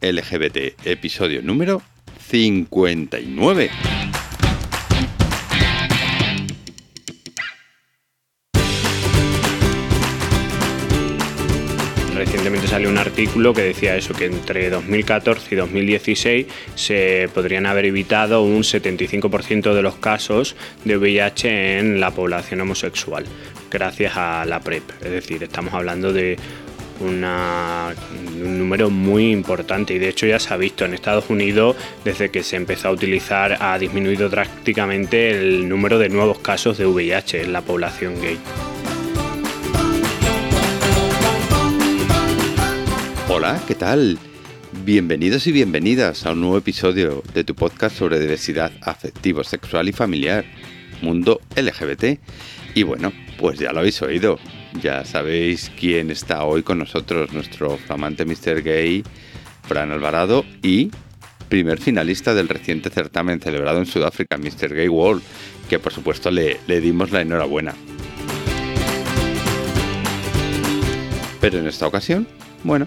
LGBT, episodio número 59. Recientemente salió un artículo que decía eso, que entre 2014 y 2016 se podrían haber evitado un 75% de los casos de VIH en la población homosexual, gracias a la PrEP. Es decir, estamos hablando de un número muy importante y de hecho ya se ha visto en Estados Unidos desde que se empezó a utilizar ha disminuido drásticamente el número de nuevos casos de VIH en la población gay. Hola, ¿qué tal? Bienvenidos y bienvenidas a un nuevo episodio de tu podcast sobre diversidad afectivo, sexual y familiar, mundo LGBT. Y bueno, pues ya lo habéis oído, ya sabéis quién está hoy con nosotros, nuestro flamante Mr. Gay, Fran Alvarado, y primer finalista del reciente certamen celebrado en Sudáfrica, Mr. Gay World, que por supuesto le, le dimos la enhorabuena. Pero en esta ocasión, bueno,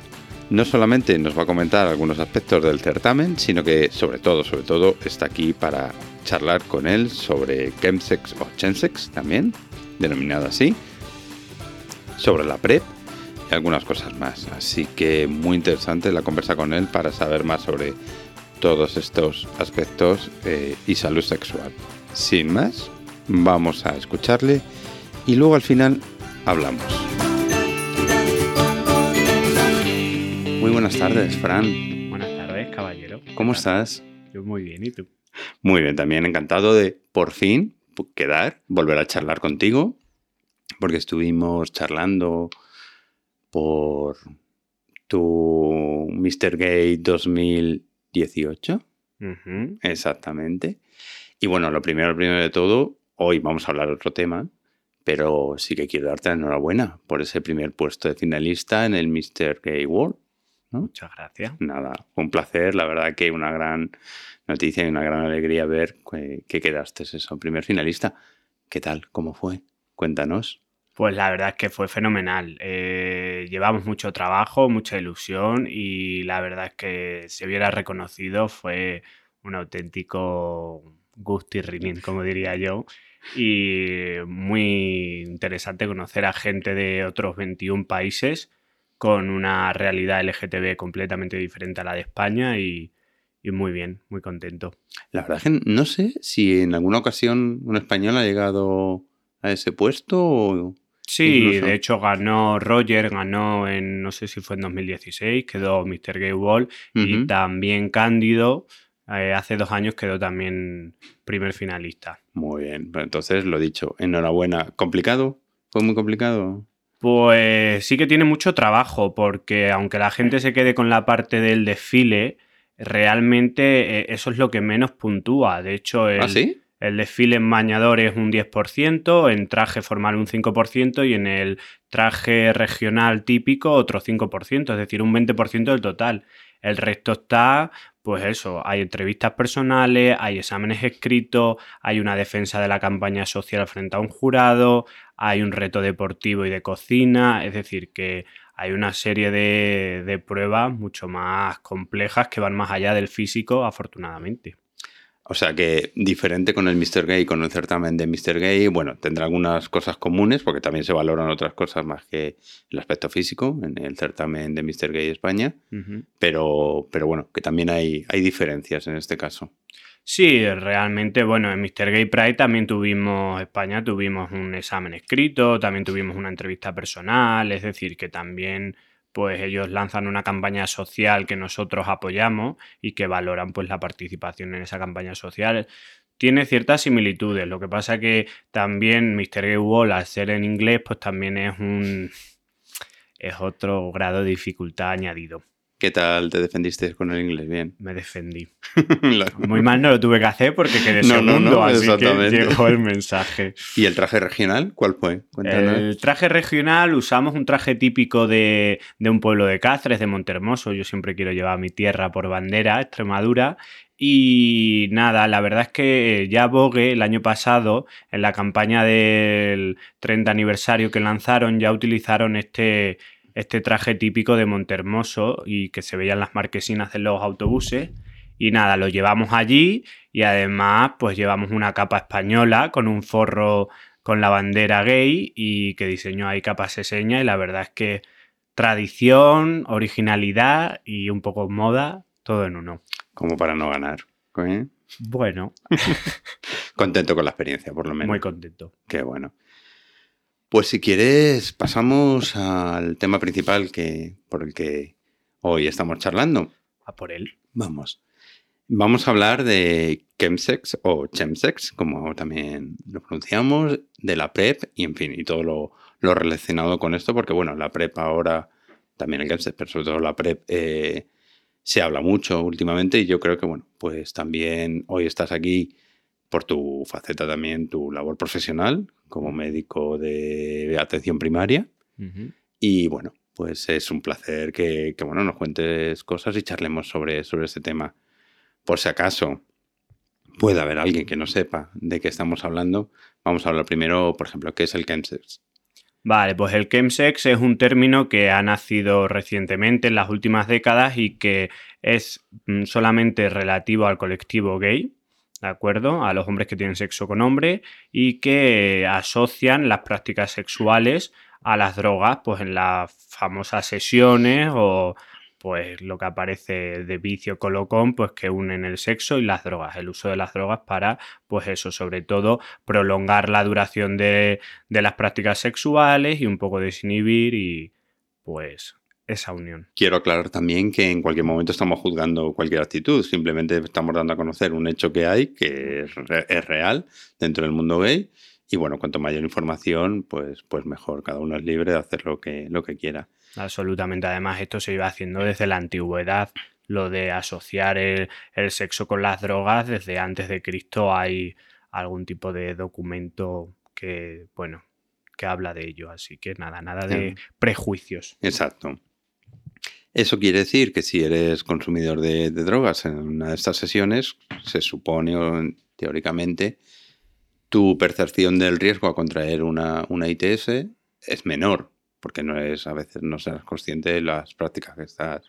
no solamente nos va a comentar algunos aspectos del certamen, sino que sobre todo, sobre todo, está aquí para charlar con él sobre chemsex o chensex también, denominado así, sobre la PrEP y algunas cosas más. Así que muy interesante la conversa con él para saber más sobre todos estos aspectos eh, y salud sexual. Sin más, vamos a escucharle y luego al final hablamos. Muy buenas tardes, Fran. Buenas tardes, caballero. ¿Cómo estás? Yo muy bien, ¿y tú? Muy bien, también encantado de por fin quedar, volver a charlar contigo, porque estuvimos charlando por tu Mr. Gay 2018. Ujú. Exactamente. Y bueno, lo primero, lo primero de todo, hoy vamos a hablar de otro tema, pero sí que quiero darte la enhorabuena por ese primer puesto de finalista en el Mr. Gay World. ¿no? Muchas gracias. Nada, un placer, la verdad que una gran noticia y una gran alegría ver que, que quedaste eso, primer finalista. ¿Qué tal? ¿Cómo fue? Cuéntanos. Pues la verdad es que fue fenomenal. Eh, llevamos mucho trabajo, mucha ilusión y la verdad es que se hubiera reconocido fue un auténtico gusto y rinnín, como diría yo. Y muy interesante conocer a gente de otros 21 países con una realidad LGTB completamente diferente a la de España y, y muy bien, muy contento. La verdad es que no sé si en alguna ocasión un español ha llegado a ese puesto o... Sí, Incluso. de hecho ganó Roger, ganó en, no sé si fue en 2016, quedó Mr. Gay Wall y también Cándido, eh, hace dos años quedó también primer finalista. Muy bien, pues entonces lo dicho, enhorabuena. ¿Complicado? ¿Fue muy complicado? Pues sí que tiene mucho trabajo, porque aunque la gente se quede con la parte del desfile, realmente eh, eso es lo que menos puntúa. De hecho, el, ¿Ah, sí? El desfile en bañador es un 10%, en traje formal un 5% y en el traje regional típico otro 5%, es decir, un 20% del total. El resto está, pues eso, hay entrevistas personales, hay exámenes escritos, hay una defensa de la campaña social frente a un jurado, hay un reto deportivo y de cocina, es decir, que hay una serie de pruebas mucho más complejas que van más allá del físico, afortunadamente. O sea que diferente con el Mr. Gay, con el certamen de Mr. Gay, bueno, tendrá algunas cosas comunes, porque también se valoran otras cosas más que el aspecto físico en el certamen de Mr. Gay España, pero, pero bueno, que también hay, hay diferencias en este caso. Sí, realmente, bueno, en Mr. Gay Pride también tuvimos, España tuvimos un examen escrito, también tuvimos una entrevista personal, es decir, que también pues ellos lanzan una campaña social que nosotros apoyamos y que valoran pues la participación en esa campaña social. Tiene ciertas similitudes, lo que pasa que también Mr. Gay Wall al ser en inglés pues también es un es otro grado de dificultad añadido. ¿Qué tal te defendiste con el inglés? Bien. Me defendí. Muy mal no lo tuve que hacer porque quedé No, no, segundo, no, así que llegó el mensaje. ¿Y el traje regional? ¿Cuál fue? Cuéntanos. El traje regional usamos un traje típico de, de un pueblo de Cáceres, de Montermoso. Yo siempre quiero llevar mi tierra por bandera, Extremadura. Y nada, la verdad es que ya Vogue el año pasado, en la campaña del 30 aniversario que lanzaron, ya utilizaron este, este traje típico de Montermoso y que se veían las marquesinas de los autobuses. Y nada, lo llevamos allí y además pues llevamos una capa española con un forro con la bandera gay y que diseñó ahí capa seña y la verdad es que tradición, originalidad y un poco moda, todo en uno. Como para no ganar. ¿eh? Bueno. contento con la experiencia, por lo menos. Muy contento. Qué bueno. Pues si quieres, pasamos al tema principal que, por el que hoy estamos charlando. A por él. Vamos. Vamos a hablar de chemsex o chemsex, como también lo pronunciamos, de la PrEP y, en fin, y todo lo, relacionado con esto, porque, bueno, la PrEP ahora, también el chemsex, pero sobre todo la PrEP, eh, se habla mucho últimamente y yo creo que, bueno, pues también hoy estás aquí por tu faceta también, tu labor profesional como médico de atención primaria. Y bueno, pues es un placer que, bueno, nos cuentes cosas y charlemos sobre, sobre este tema. Por si acaso puede haber alguien que no sepa de qué estamos hablando, vamos a hablar primero, por ejemplo, qué es el chemsex. Vale, pues el chemsex es un término que ha nacido recientemente en las últimas décadas y que es mm, solamente relativo al colectivo gay, ¿de acuerdo? A los hombres que tienen sexo con hombre y que asocian las prácticas sexuales a las drogas, pues en las famosas sesiones o pues lo que aparece de vicio colocón, pues que unen el sexo y las drogas, el uso de las drogas para, pues eso, sobre todo prolongar la duración de, de las prácticas sexuales y un poco desinhibir y pues esa unión. Quiero aclarar también que en cualquier momento estamos juzgando cualquier actitud, simplemente estamos dando a conocer un hecho que hay, que es, real dentro del mundo gay. Y bueno, cuanto mayor información, pues, pues mejor. Cada uno es libre de hacer lo que, lo que quiera. Absolutamente. Además, esto se iba haciendo desde la antigüedad. Lo de asociar el, sexo con las drogas, desde antes de Cristo hay algún tipo de documento que, bueno, que habla de ello. Así que nada, nada de prejuicios. Exacto. Eso quiere decir que si eres consumidor de, drogas en una de estas sesiones, se supone teóricamente tu percepción del riesgo a contraer una, una ITS es menor porque no es, a veces no serás consciente de las prácticas que estás,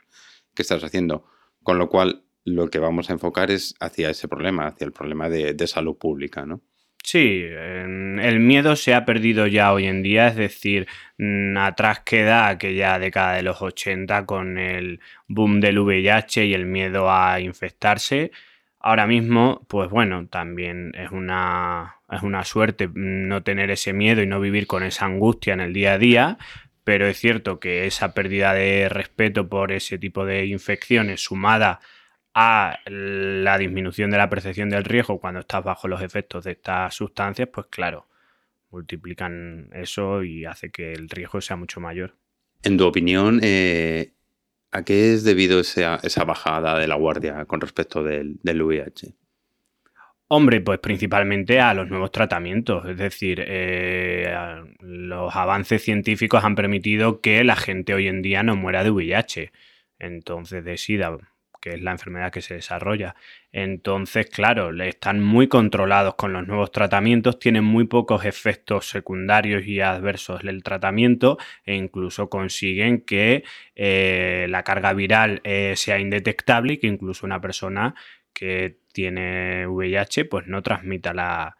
que estás haciendo. Con lo cual, lo que vamos a enfocar es hacia ese problema, hacia el problema de, salud pública, ¿no? Sí, el miedo se ha perdido ya hoy en día, es decir, mm, atrás queda aquella década de los 80 con el boom del VIH y el miedo a infectarse. Ahora mismo, pues bueno, también es una, es una suerte no tener ese miedo y no vivir con esa angustia en el día a día, pero es cierto que esa pérdida de respeto por ese tipo de infecciones sumada a la disminución de la percepción del riesgo cuando estás bajo los efectos de estas sustancias, pues claro, multiplican eso y hace que el riesgo sea mucho mayor. En tu opinión, eh, ¿a qué es debido esa, esa, bajada de la guardia con respecto del, del VIH? Hombre, pues principalmente a los nuevos tratamientos, es decir, eh, los avances científicos han permitido que la gente hoy en día no muera de VIH, entonces de SIDA, que es la enfermedad que se desarrolla. Entonces, claro, están muy controlados con los nuevos tratamientos, tienen muy pocos efectos secundarios y adversos del tratamiento e incluso consiguen que eh, la carga viral eh, sea indetectable y que incluso una persona que tiene VIH, pues no transmita la,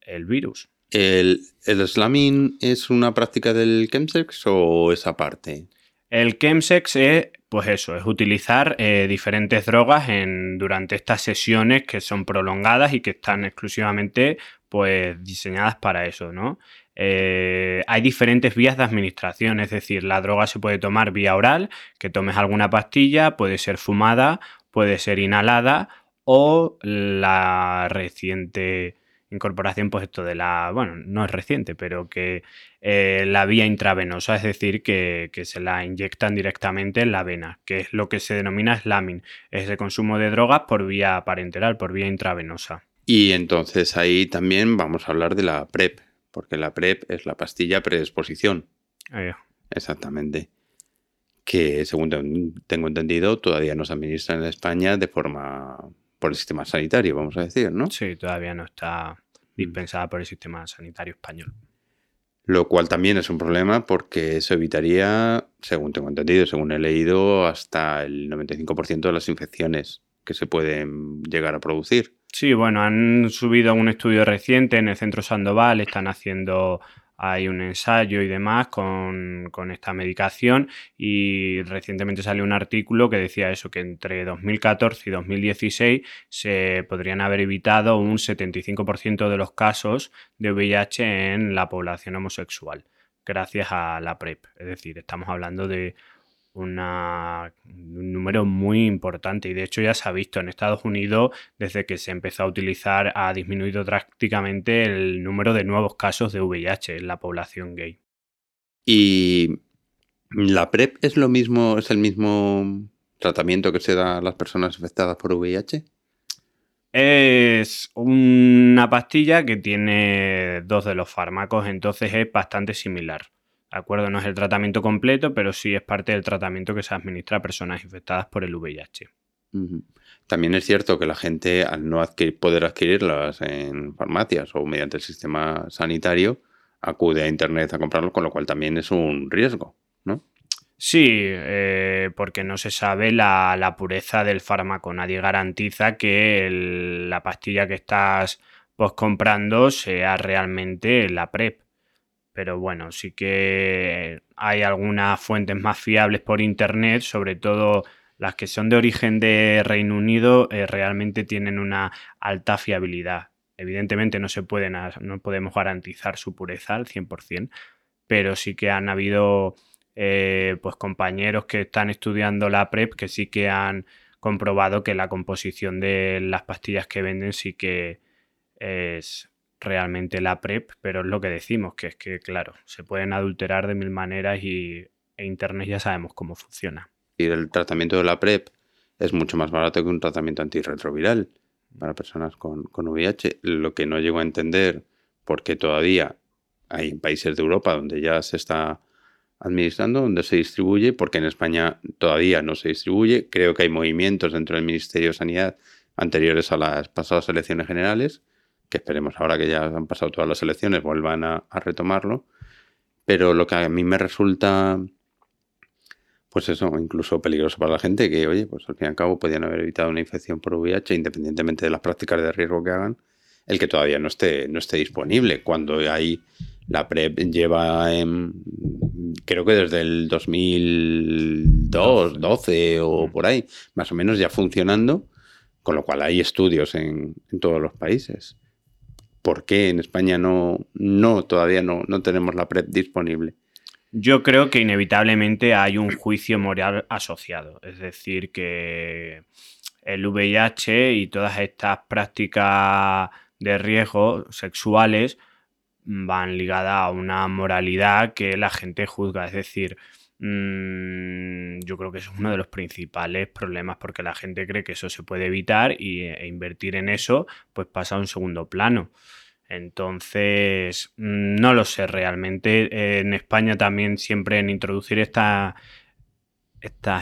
el virus. ¿El, ¿El slamming es una práctica del chemsex o esa parte? El chemsex es, pues eso, es utilizar eh, diferentes drogas durante estas sesiones que son prolongadas y que están exclusivamente pues diseñadas para eso, ¿no? Eh, hay diferentes vías de administración, es decir, la droga se puede tomar vía oral, que tomes alguna pastilla, puede ser fumada, puede ser inhalada o la reciente incorporación, pues esto de la, bueno, no es reciente, pero que eh, la vía intravenosa, es decir, que, se la inyectan directamente en la vena, que es lo que se denomina slamming, es el consumo de drogas por vía parenteral, por vía intravenosa. Y entonces ahí también vamos a hablar de la PrEP, porque la PrEP es la pastilla predisposición. Exactamente. Que según tengo entendido, todavía no se administra en España de forma por el sistema sanitario, vamos a decir, ¿no? Sí, todavía no está dispensada por el sistema sanitario español. Lo cual también es un problema porque eso evitaría, según tengo entendido, según he leído, hasta el 95% de las infecciones que se pueden llegar a producir. Sí, bueno, han subido un estudio reciente en el Centro Sandoval, están haciendo hay un ensayo y demás con, esta medicación y recientemente salió un artículo que decía eso, que entre 2014 y 2016 se podrían haber evitado un 75% de los casos de VIH en la población homosexual gracias a la PrEP. Es decir, estamos hablando de una, un número muy importante y de hecho ya se ha visto en Estados Unidos desde que se empezó a utilizar ha disminuido drásticamente el número de nuevos casos de VIH en la población gay. ¿Y la PrEP es lo mismo, es el mismo tratamiento que se da a las personas afectadas por VIH? Es una pastilla que tiene dos de los fármacos, entonces es bastante similar acuerdo? No es el tratamiento completo, pero sí es parte del tratamiento que se administra a personas infectadas por el VIH. También es cierto que la gente, al no poder adquirirlas en farmacias o mediante el sistema sanitario, acude a Internet a comprarlo, con lo cual también es un riesgo, ¿no? Sí, eh, porque no se sabe la, pureza del fármaco. Nadie garantiza que la pastilla que estás pues, comprando sea realmente la PrEP pero bueno, sí que hay algunas fuentes más fiables por internet, sobre todo las que son de origen de Reino Unido, eh, realmente tienen una alta fiabilidad. Evidentemente no se pueden, no podemos garantizar su pureza al 100%, pero sí que han habido eh, pues compañeros que están estudiando la PrEP que sí que han comprobado que la composición de las pastillas que venden sí que es realmente la PrEP, pero es lo que decimos, que es que, claro, se pueden adulterar de mil maneras y e Internet ya sabemos cómo funciona. Y el tratamiento de la PrEP es mucho más barato que un tratamiento antirretroviral para personas con, con VIH. Lo que no llego a entender, porque todavía hay países de Europa donde ya se está administrando, donde se distribuye, porque en España todavía no se distribuye. Creo que hay movimientos dentro del Ministerio de Sanidad anteriores a las pasadas elecciones generales que esperemos ahora que ya han pasado todas las elecciones vuelvan a, retomarlo. Pero lo que a mí me resulta, pues eso, incluso peligroso para la gente, que oye, pues al fin y al cabo podían haber evitado una infección por VIH, independientemente de las prácticas de riesgo que hagan, el que todavía no esté, no esté disponible. Cuando hay la PrEP lleva en, creo que desde el 2002, 12 o por ahí, más o menos ya funcionando, con lo cual hay estudios en todos los países por qué en España no, no todavía no, no tenemos la PrEP disponible. Yo creo que inevitablemente hay un juicio moral asociado, es decir, que el VIH y todas estas prácticas de riesgo sexuales van ligadas a una moralidad que la gente juzga, es decir, mm, yo creo que es uno de los principales problemas porque la gente cree que eso se puede evitar y, e invertir en eso pues pasa a un segundo plano. Entonces, mm, no lo sé realmente. En España también siempre en introducir estas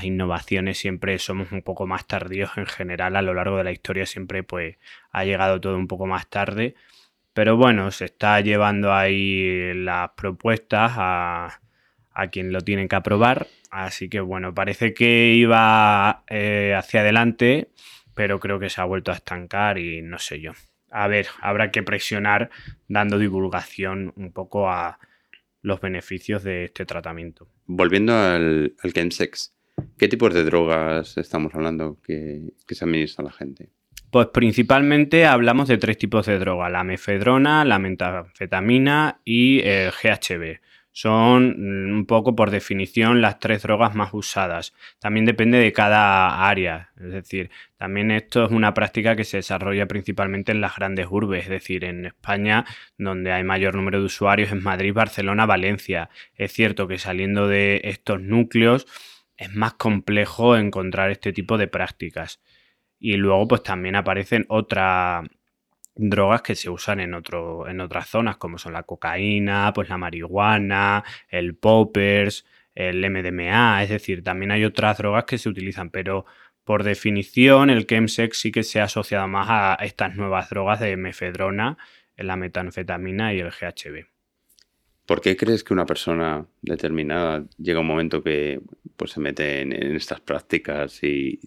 innovaciones siempre somos un poco más tardíos en general. A lo largo de la historia siempre pues ha llegado todo un poco más tarde. Pero bueno, se está llevando ahí las propuestas a, quien lo tiene que aprobar. Así que bueno, parece que iba eh, hacia adelante, pero creo que se ha vuelto a estancar y no sé yo a ver, habrá que presionar dando divulgación un poco a los beneficios de este tratamiento. Volviendo al, al chemsex, ¿qué tipos de drogas estamos hablando que, que se administra a la gente? Pues principalmente hablamos de tres tipos de droga, la mefedrona, la metanfetamina y el GHB. Son mm, un poco por definición las tres drogas más usadas. También depende de cada área. Es decir, también esto es una práctica que se desarrolla principalmente en las grandes urbes. Es decir, en España, donde hay mayor número de usuarios, en Madrid, Barcelona, Valencia. Es cierto que saliendo de estos núcleos es más complejo encontrar este tipo de prácticas. Y luego, pues también aparecen otras drogas que se usan en, otro, en otras zonas, como son la cocaína, pues la marihuana, el poppers, el MDMA, es decir, también hay otras drogas que se utilizan, pero por definición el chemsex sí que se ha asociado más a estas nuevas drogas de mefedrona, la metanfetamina y el GHB. ¿Por qué crees que una persona determinada llega un momento que pues, se mete en, estas prácticas y,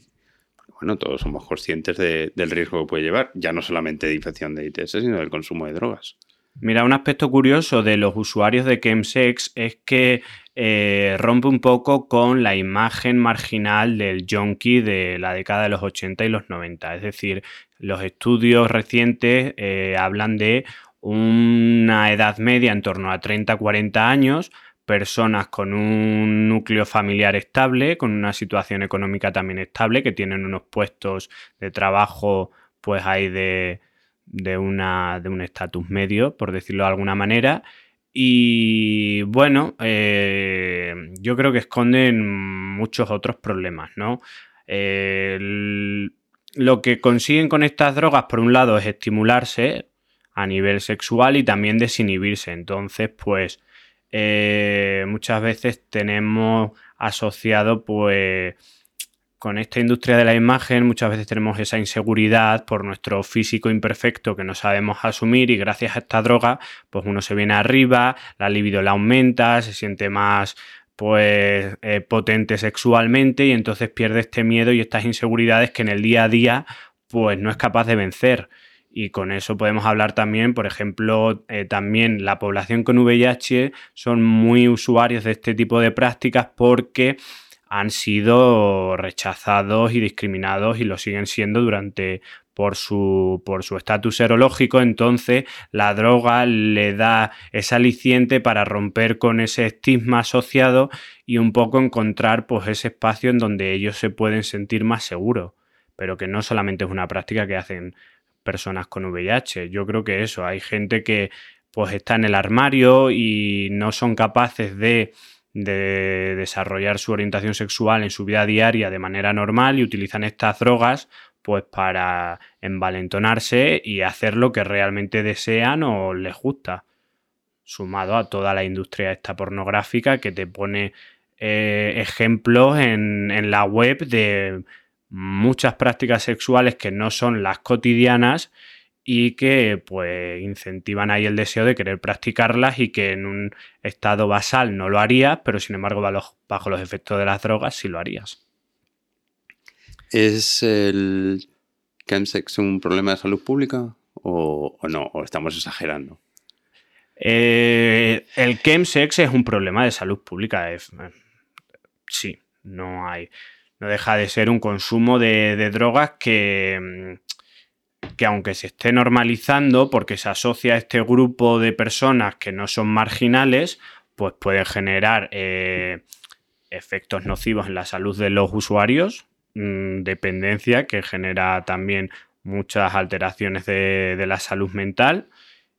bueno, todos somos conscientes del riesgo que puede llevar, ya no solamente de infección de ITS, sino del consumo de drogas? Mira, un aspecto curioso de los usuarios de chemsex es que eh, rompe un poco con la imagen marginal del junkie de la década de los 80 y los 90. Es decir, los estudios recientes eh, hablan de una edad media en torno a 30-40 años, personas con un núcleo familiar estable, con una situación económica también estable, que tienen unos puestos de trabajo pues hay de de, una, de un estatus medio, por decirlo de alguna manera. Y bueno, eh, yo creo que esconden muchos otros problemas, ¿no? lo que consiguen con estas drogas, por un lado, es estimularse a nivel sexual y también desinhibirse. Entonces, pues, eh, muchas veces tenemos asociado, pues, con esta industria de la imagen muchas veces tenemos esa inseguridad por nuestro físico imperfecto que no sabemos asumir y gracias a esta droga pues uno se viene arriba, la libido la aumenta, se siente más pues eh, potente sexualmente y entonces pierde este miedo y estas inseguridades que en el día a día pues no es capaz de vencer. Y con eso podemos hablar también, por ejemplo, eh, también la población con VIH son muy usuarios de este tipo de prácticas porque han sido rechazados y discriminados y lo siguen siendo durante por su por su estatus serológico, entonces la droga le da ese aliciente para romper con ese estigma asociado y un poco encontrar pues ese espacio en donde ellos se pueden sentir más seguros, pero que no solamente es una práctica que hacen personas con VIH, yo creo que eso, hay gente que pues está en el armario y no son capaces de de desarrollar su orientación sexual en su vida diaria de manera normal y utilizan estas drogas pues para envalentonarse y hacer lo que realmente desean o les gusta. Sumado a toda la industria esta pornográfica que te pone eh, ejemplos en la web de muchas prácticas sexuales que no son las cotidianas y que pues incentivan ahí el deseo de querer practicarlas y que en un estado basal no lo harías, pero sin embargo bajo los efectos de las drogas sí lo harías. ¿Es el chemsex un problema de salud pública o, no? ¿O estamos exagerando? Eh, el chemsex es un problema de salud pública. sí, no hay. No deja de ser un consumo de drogas que mm, que aunque se esté normalizando, porque se asocia a este grupo de personas que no son marginales, pues puede generar eh, efectos nocivos en la salud de los usuarios, mm, dependencia que genera también muchas alteraciones de, de la salud mental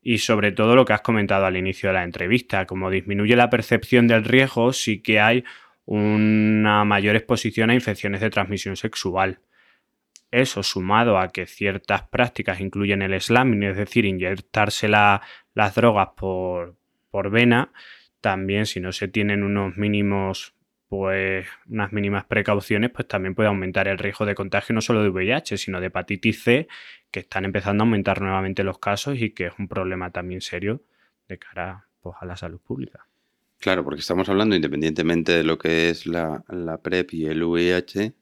y sobre todo lo que has comentado al inicio de la entrevista, como disminuye la percepción del riesgo, sí que hay una mayor exposición a infecciones de transmisión sexual. Eso sumado a que ciertas prácticas incluyen el slamming, es decir, inyectarse las drogas por, por vena, también si no se tienen unos mínimos pues unas mínimas precauciones, pues también puede aumentar el riesgo de contagio no solo de VIH, sino de hepatitis C, que están empezando a aumentar nuevamente los casos y que es un problema también serio de cara pues, a la salud pública. Claro, porque estamos hablando, independientemente de lo que es la, la PrEP y el VIH,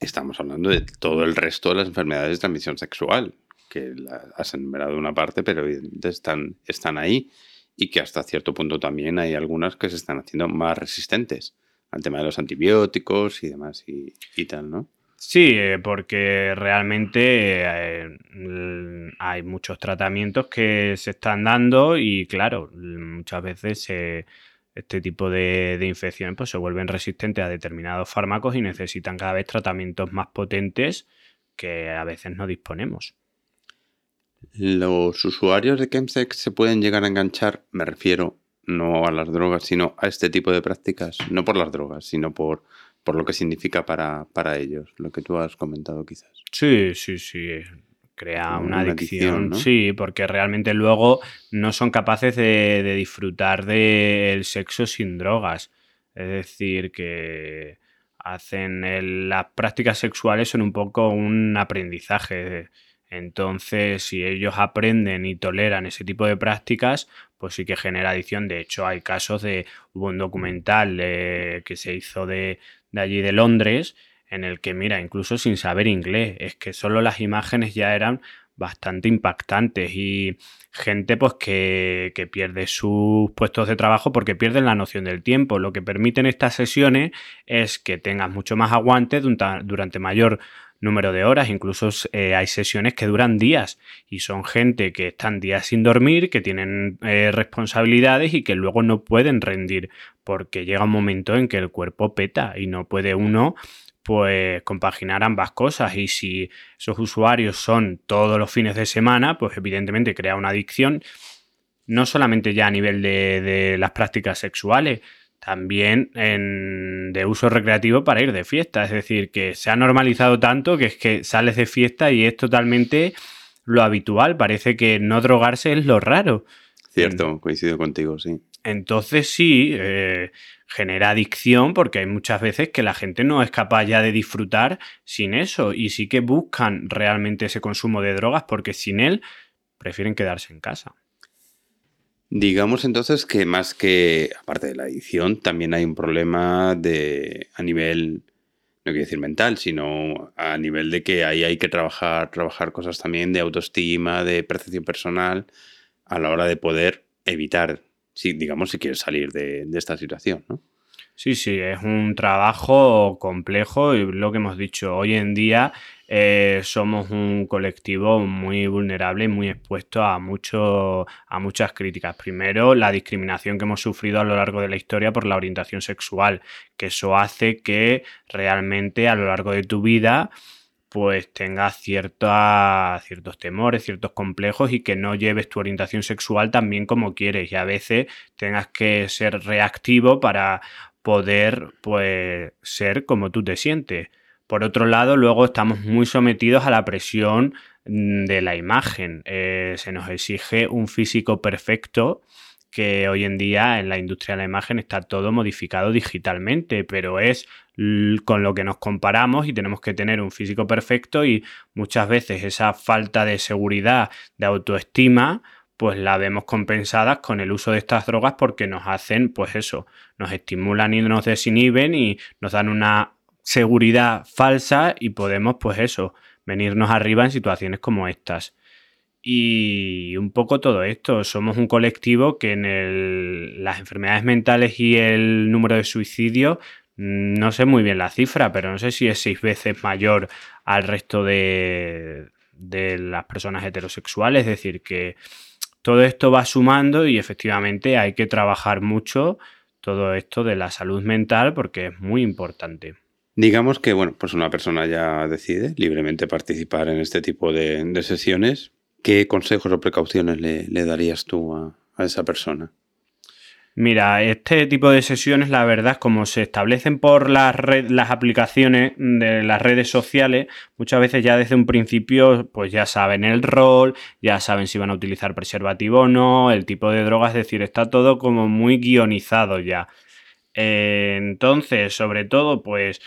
estamos hablando de todo el resto de las enfermedades de transmisión sexual, que has enumerado una parte, pero evidentemente están, están ahí y que hasta cierto punto también hay algunas que se están haciendo más resistentes al tema de los antibióticos y demás y, tal, ¿no? Sí, eh, porque realmente eh, hay muchos tratamientos que se están dando y claro, muchas veces se este tipo de, infecciones pues, se vuelven resistentes a determinados fármacos y necesitan cada vez tratamientos más potentes que a veces no disponemos. ¿Los usuarios de Chemsex se pueden llegar a enganchar? Me refiero no a las drogas, sino a este tipo de prácticas, no por las drogas, sino por, por lo que significa para, para ellos, lo que tú has comentado quizás. Sí, sí, sí crea una, adicción. Sí, porque realmente luego no son capaces de, disfrutar del sexo sin drogas. Es decir, que hacen las prácticas sexuales son un poco un aprendizaje. Entonces, si ellos aprenden y toleran ese tipo de prácticas, pues sí que genera adicción. De hecho, hay casos de, hubo un documental que se hizo de, de allí de Londres, en el que, mira, incluso sin saber inglés, es que solo las imágenes ya eran bastante impactantes y gente pues que, que, pierde sus puestos de trabajo porque pierden la noción del tiempo. Lo que permiten estas sesiones es que tengas mucho más aguante durante mayor número de horas, incluso eh, hay sesiones que duran días y son gente que están días sin dormir, que tienen eh, responsabilidades y que luego no pueden rendir porque llega un momento en que el cuerpo peta y no puede uno pues compaginar ambas cosas y si esos usuarios son todos los fines de semana, pues evidentemente crea una adicción, no solamente ya a nivel de, las prácticas sexuales, también en, de uso recreativo para ir de fiesta. Es decir, que se ha normalizado tanto que es que sales de fiesta y es totalmente lo habitual. Parece que no drogarse es lo raro. Cierto, coincido contigo, sí. Entonces sí, eh, genera adicción porque hay muchas veces que la gente no es capaz ya de disfrutar sin eso y sí que buscan realmente ese consumo de drogas porque sin él prefieren quedarse en casa. Digamos entonces que más que, aparte de la adicción, también hay un problema de a nivel, no quiero decir mental, sino a nivel de que ahí hay que trabajar, trabajar cosas también de autoestima, de percepción personal, a la hora de poder evitar, si, digamos, si quieres salir de, esta situación, ¿no? Sí, sí, es un trabajo complejo y lo que hemos dicho, hoy en día eh, somos un colectivo muy vulnerable y muy expuesto a, mucho, a muchas críticas. Primero, la discriminación que hemos sufrido a lo largo de la historia por la orientación sexual, que eso hace que realmente a lo largo de tu vida pues tengas ciertos temores, ciertos complejos y que no lleves tu orientación sexual tan bien como quieres y a veces tengas que ser reactivo para poder pues ser como tú te sientes. Por otro lado, luego estamos muy sometidos a la presión mm, de la imagen. Eh, se nos exige un físico perfecto que hoy en día en la industria de la imagen está todo modificado digitalmente, pero es con lo que nos comparamos y tenemos que tener un físico perfecto y muchas veces esa falta de seguridad, de autoestima, pues la vemos compensadas con el uso de estas drogas porque nos hacen, pues eso, nos estimulan y nos desinhiben y nos dan una seguridad falsa y podemos, pues eso, venirnos arriba en situaciones como estas. Y un poco todo esto, somos un colectivo que en las enfermedades mentales y el número de suicidios, no sé muy bien la cifra, pero no sé si es seis veces mayor al resto de, de las personas heterosexuales, es decir, que todo esto va sumando y efectivamente hay que trabajar mucho todo esto de la salud mental porque es muy importante. Digamos que, bueno, pues una persona ya decide libremente participar en este tipo de, sesiones. ¿Qué consejos o precauciones le, darías tú a esa persona? Mira, este tipo de sesiones, la verdad, como se establecen por las, las aplicaciones de las redes sociales, muchas veces ya desde un principio, pues ya saben el rol, ya saben si van a utilizar preservativo o no, el tipo de droga, es decir, está todo como muy guionizado ya. Eh, entonces, sobre todo, pues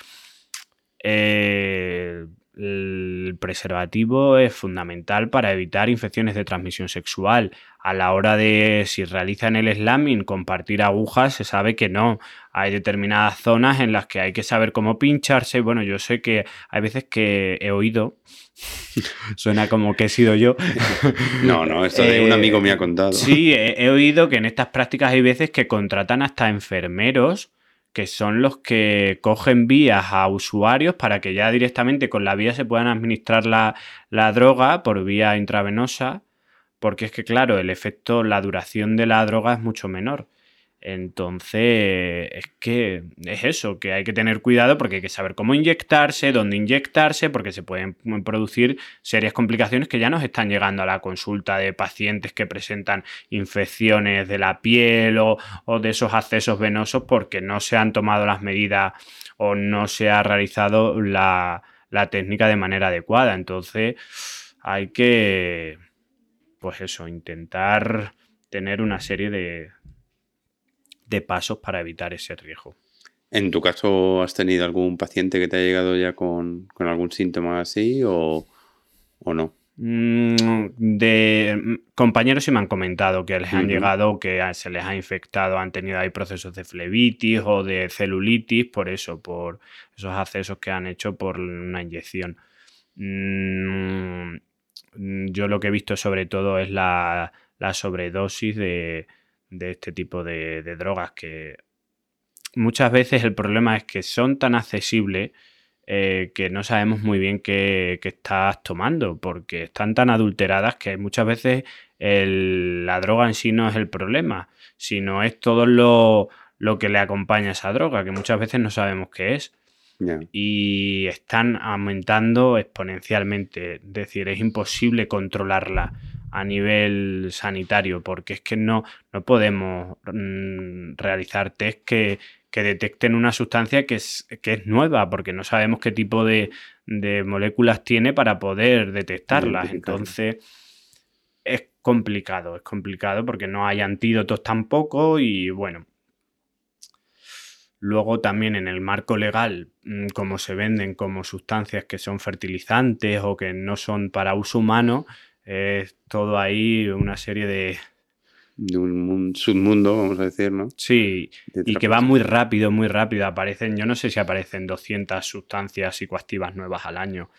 eh, el preservativo es fundamental para evitar infecciones de transmisión sexual. A la hora de si realizan el slamming, compartir agujas, se sabe que no. Hay determinadas zonas en las que hay que saber cómo pincharse. Bueno, yo sé que hay veces que he oído, suena como que he sido yo. no, no, esto de un amigo me ha contado. Sí, he oído que en estas prácticas hay veces que contratan hasta enfermeros que son los que cogen vías a usuarios para que ya directamente con la vía se puedan administrar la, la droga por vía intravenosa, porque es que claro, el efecto, la duración de la droga es mucho menor. Entonces, es que es eso, que hay que tener cuidado porque hay que saber cómo inyectarse, dónde inyectarse, porque se pueden producir serias complicaciones que ya nos están llegando a la consulta de pacientes que presentan infecciones de la piel o, de esos accesos venosos porque no se han tomado las medidas o no se ha realizado la, la técnica de manera adecuada. Entonces, hay que, pues eso, intentar tener una serie de, de pasos para evitar ese riesgo. ¿En tu caso has tenido algún paciente que te ha llegado ya con, algún síntoma así o, no? Mm, de mm, compañeros sí me han comentado que les han llegado, que se les ha infectado, han tenido ahí procesos de flebitis o de celulitis, por eso, por esos accesos que han hecho por una inyección. Mm, yo lo que he visto sobre todo es la, sobredosis de, este tipo de, de drogas que muchas veces el problema es que son tan accesibles eh, que no sabemos muy bien qué, estás tomando, porque están tan adulteradas que muchas veces la droga en sí no es el problema, sino es todo lo, que le acompaña a esa droga, que muchas veces no sabemos qué es. Y están aumentando exponencialmente, es decir, es imposible controlarla a nivel sanitario, porque es que no, no podemos mm, realizar test que, que detecten una sustancia que es, que es nueva, porque no sabemos qué tipo de, moléculas tiene para poder detectarlas. Entonces, es complicado, es complicado porque no hay antídotos tampoco y bueno. Luego también en el marco legal, mm, como se venden como sustancias que son fertilizantes o que no son para uso humano, es todo ahí una serie de, de un submundo, vamos a decir, ¿no? Sí, y que va muy rápido, muy rápido. Aparecen, yo no sé si aparecen 200 sustancias psicoactivas nuevas al año,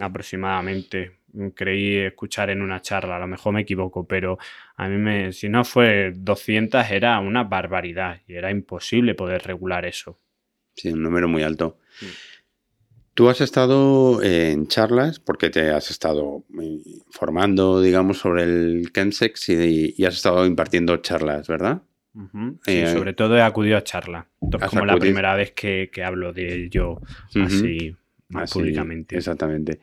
aproximadamente. Creí escuchar en una charla, a lo mejor me equivoco, pero a mí me, si no fue 200 era una barbaridad y era imposible poder regular eso. Sí, un número muy alto. Tú has estado en charlas porque te has estado eh, formando, digamos, sobre el Kensex y, has estado impartiendo charlas, ¿verdad? sí, eh, sobre todo he acudido a charlas. Es como la primera vez que, hablo de ello así, públicamente. Exactamente.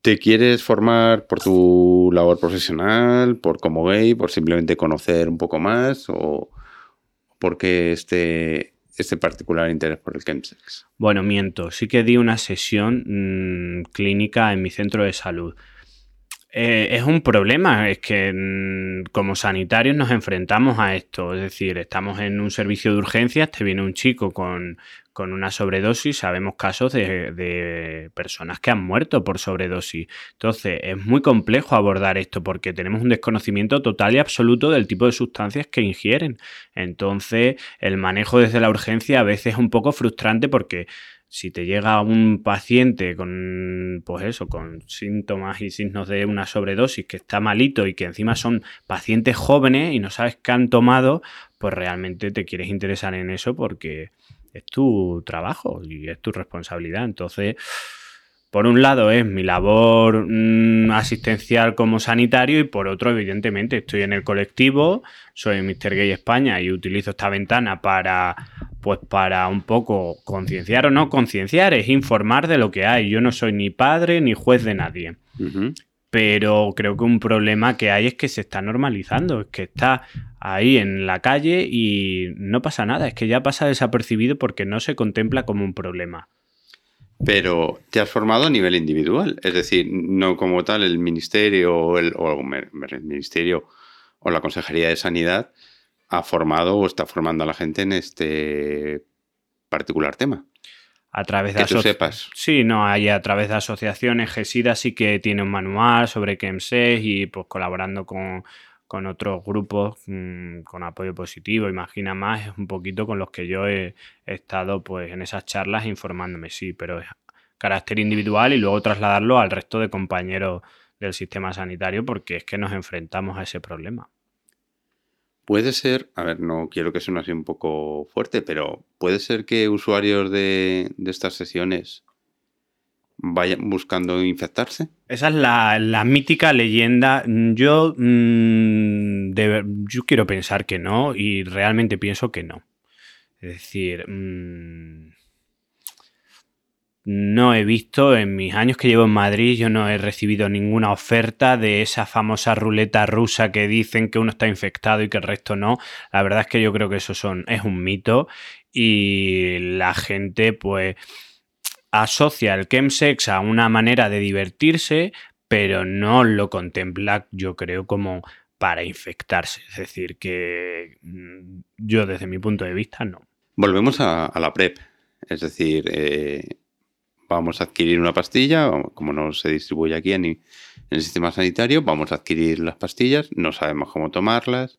¿Te quieres formar por tu labor profesional, por como gay, por simplemente conocer un poco más o porque este, este particular interés por el chemsex? Bueno, miento. Sí que di una sesión mm, clínica en mi centro de salud. Eh, es un problema, es que mm, como sanitarios nos enfrentamos a esto, es decir, estamos en un servicio de urgencias, te viene un chico con, con una sobredosis, sabemos casos de, personas que han muerto por sobredosis. Entonces, es muy complejo abordar esto porque tenemos un desconocimiento total y absoluto del tipo de sustancias que ingieren. Entonces, el manejo desde la urgencia a veces es un poco frustrante porque si te llega un paciente con, pues eso, con síntomas y signos de una sobredosis que está malito y que encima son pacientes jóvenes y no sabes qué han tomado, pues realmente te quieres interesar en eso porque es tu trabajo y es tu responsabilidad. Entonces, por un lado es mi labor mm, asistencial como sanitario y por otro, evidentemente, estoy en el colectivo, soy Mr. Gay España y utilizo esta ventana para, pues para un poco concienciar o no concienciar, es informar de lo que hay. Yo no soy ni padre ni juez de nadie pero creo que un problema que hay es que se está normalizando, es que está ahí en la calle y no pasa nada, es que ya pasa desapercibido porque no se contempla como un problema. Pero te has formado a nivel individual, es decir, no como tal el ministerio o el, el ministerio o la Consejería de Sanidad ha formado o está formando a la gente en este particular tema a través de que tú sepas. Sí, no, hay a través de asociaciones, GESIDA sí que tiene un manual sobre KEMSES y pues colaborando con, otros grupos mm, con apoyo positivo, imagina más, es un poquito con los que yo he, estado pues en esas charlas informándome, sí, pero es carácter individual y luego trasladarlo al resto de compañeros del sistema sanitario porque es que nos enfrentamos a ese problema. Puede ser, a ver, no quiero que suene así un poco fuerte, pero puede ser que usuarios de, estas sesiones vayan buscando infectarse. Esa es la, mítica leyenda. Yo, mm, yo quiero pensar que no y realmente pienso que no. Es decir, mm, no he visto en mis años que llevo en Madrid, yo no he recibido ninguna oferta de esa famosa ruleta rusa que dicen que uno está infectado y que el resto no. La verdad es que yo creo que eso son, es un mito y la gente pues asocia el chemsex a una manera de divertirse, pero no lo contempla yo creo como para infectarse. Es decir, que mm, yo desde mi punto de vista no. Volvemos a, la PrEP. Es decir, eh, vamos a adquirir una pastilla, como no se distribuye aquí en, en el sistema sanitario, vamos a adquirir las pastillas, no sabemos cómo tomarlas,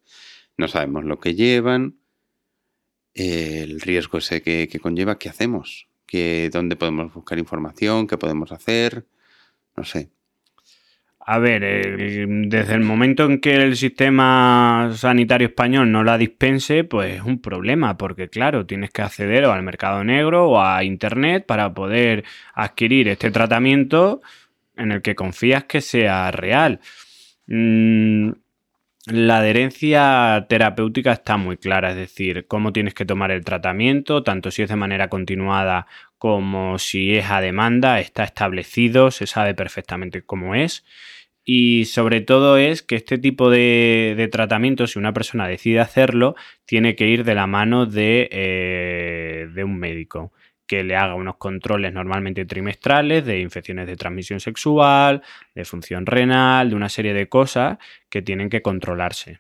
no sabemos lo que llevan, el riesgo ese que, conlleva, ¿qué hacemos? ¿Qué, ¿Dónde podemos buscar información? ¿Qué podemos hacer? No sé. A ver, desde el momento en que el sistema sanitario español no la dispense, pues es un problema, porque claro, tienes que acceder al mercado negro o a Internet para poder adquirir este tratamiento en el que confías que sea real. Mm, la adherencia terapéutica está muy clara, es decir, cómo tienes que tomar el tratamiento, tanto si es de manera continuada como si es a demanda, está establecido, se sabe perfectamente cómo es. Y sobre todo es que este tipo de, tratamiento, si una persona decide hacerlo, tiene que ir de la mano de, eh, de un médico que le haga unos controles normalmente trimestrales de infecciones de transmisión sexual, de función renal, de una serie de cosas que tienen que controlarse.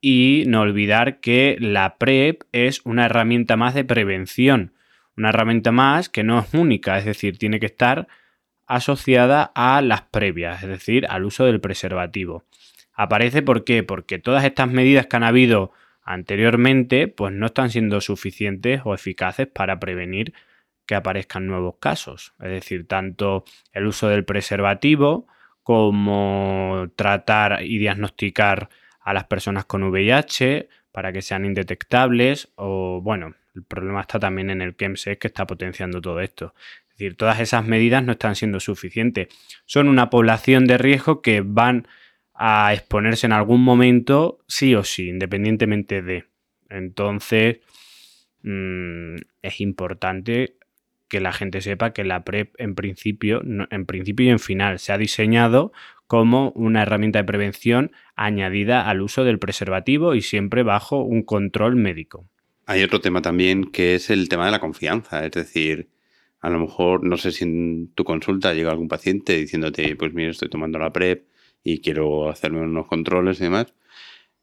Y no olvidar que la PrEP es una herramienta más de prevención, una herramienta más que no es única, es decir, tiene que estar asociada a las previas, es decir, al uso del preservativo. Aparece ¿por qué? Porque todas estas medidas que han habido anteriormente, pues no están siendo suficientes o eficaces para prevenir que aparezcan nuevos casos. Es decir, tanto el uso del preservativo como tratar y diagnosticar a las personas con VIH para que sean indetectables o bueno, el problema está también en el KEMSEC que está potenciando todo esto. Es decir, todas esas medidas no están siendo suficientes. Son una población de riesgo que van a exponerse en algún momento sí o sí, independientemente de. Entonces, mm, es importante que la gente sepa que la PrEP en principio, en principio y en final se ha diseñado como una herramienta de prevención añadida al uso del preservativo y siempre bajo un control médico. Hay otro tema también que es el tema de la confianza, es decir, a lo mejor no sé si en tu consulta llega algún paciente diciéndote, pues mira, estoy tomando la PrEP y quiero hacerme unos controles y demás,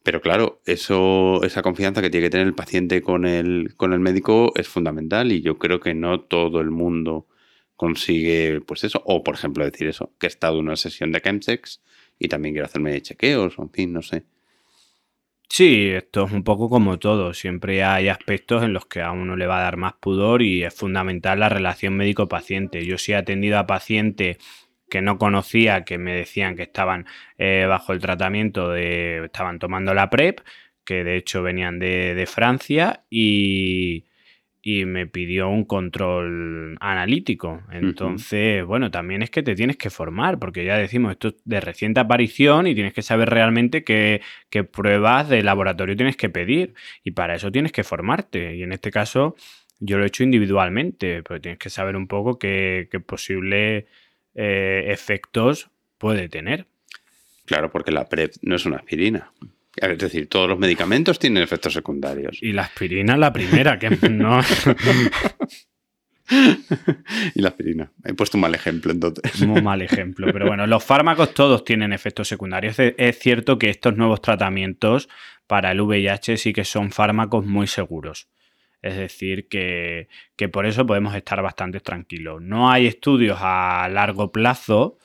pero claro, eso, esa confianza que tiene que tener el paciente con el, con el médico es fundamental y yo creo que no todo el mundo consigue, pues eso, o por ejemplo decir eso, que he estado en una sesión de chemsex y también quiero hacerme chequeos, o en fin, no sé. Sí, esto es un poco como todo. Siempre hay aspectos en los que a uno le va a dar más pudor y es fundamental la relación médico-paciente. Yo sí he atendido a pacientes que no conocía, que me decían que estaban eh, bajo el tratamiento de. estaban tomando la PrEP, que de hecho venían de, Francia, y, y, me pidió un control analítico. Entonces, bueno, también es que te tienes que formar, porque ya decimos, esto es de reciente aparición y tienes que saber realmente qué, qué pruebas de laboratorio tienes que pedir. Y para eso tienes que formarte. Y en este caso. Yo lo he hecho individualmente, pero tienes que saber un poco qué, qué posible eh, efectos puede tener. Claro, porque la PrEP no es una aspirina. Es decir, todos los medicamentos tienen efectos secundarios. Y la aspirina la primera, que no. y la aspirina. He puesto un mal ejemplo entonces. Muy mal ejemplo. Pero bueno, los fármacos todos tienen efectos secundarios. Es cierto que estos nuevos tratamientos para el VIH sí que son fármacos muy seguros. Es decir, que, por eso podemos estar bastante tranquilos. No hay estudios a largo plazo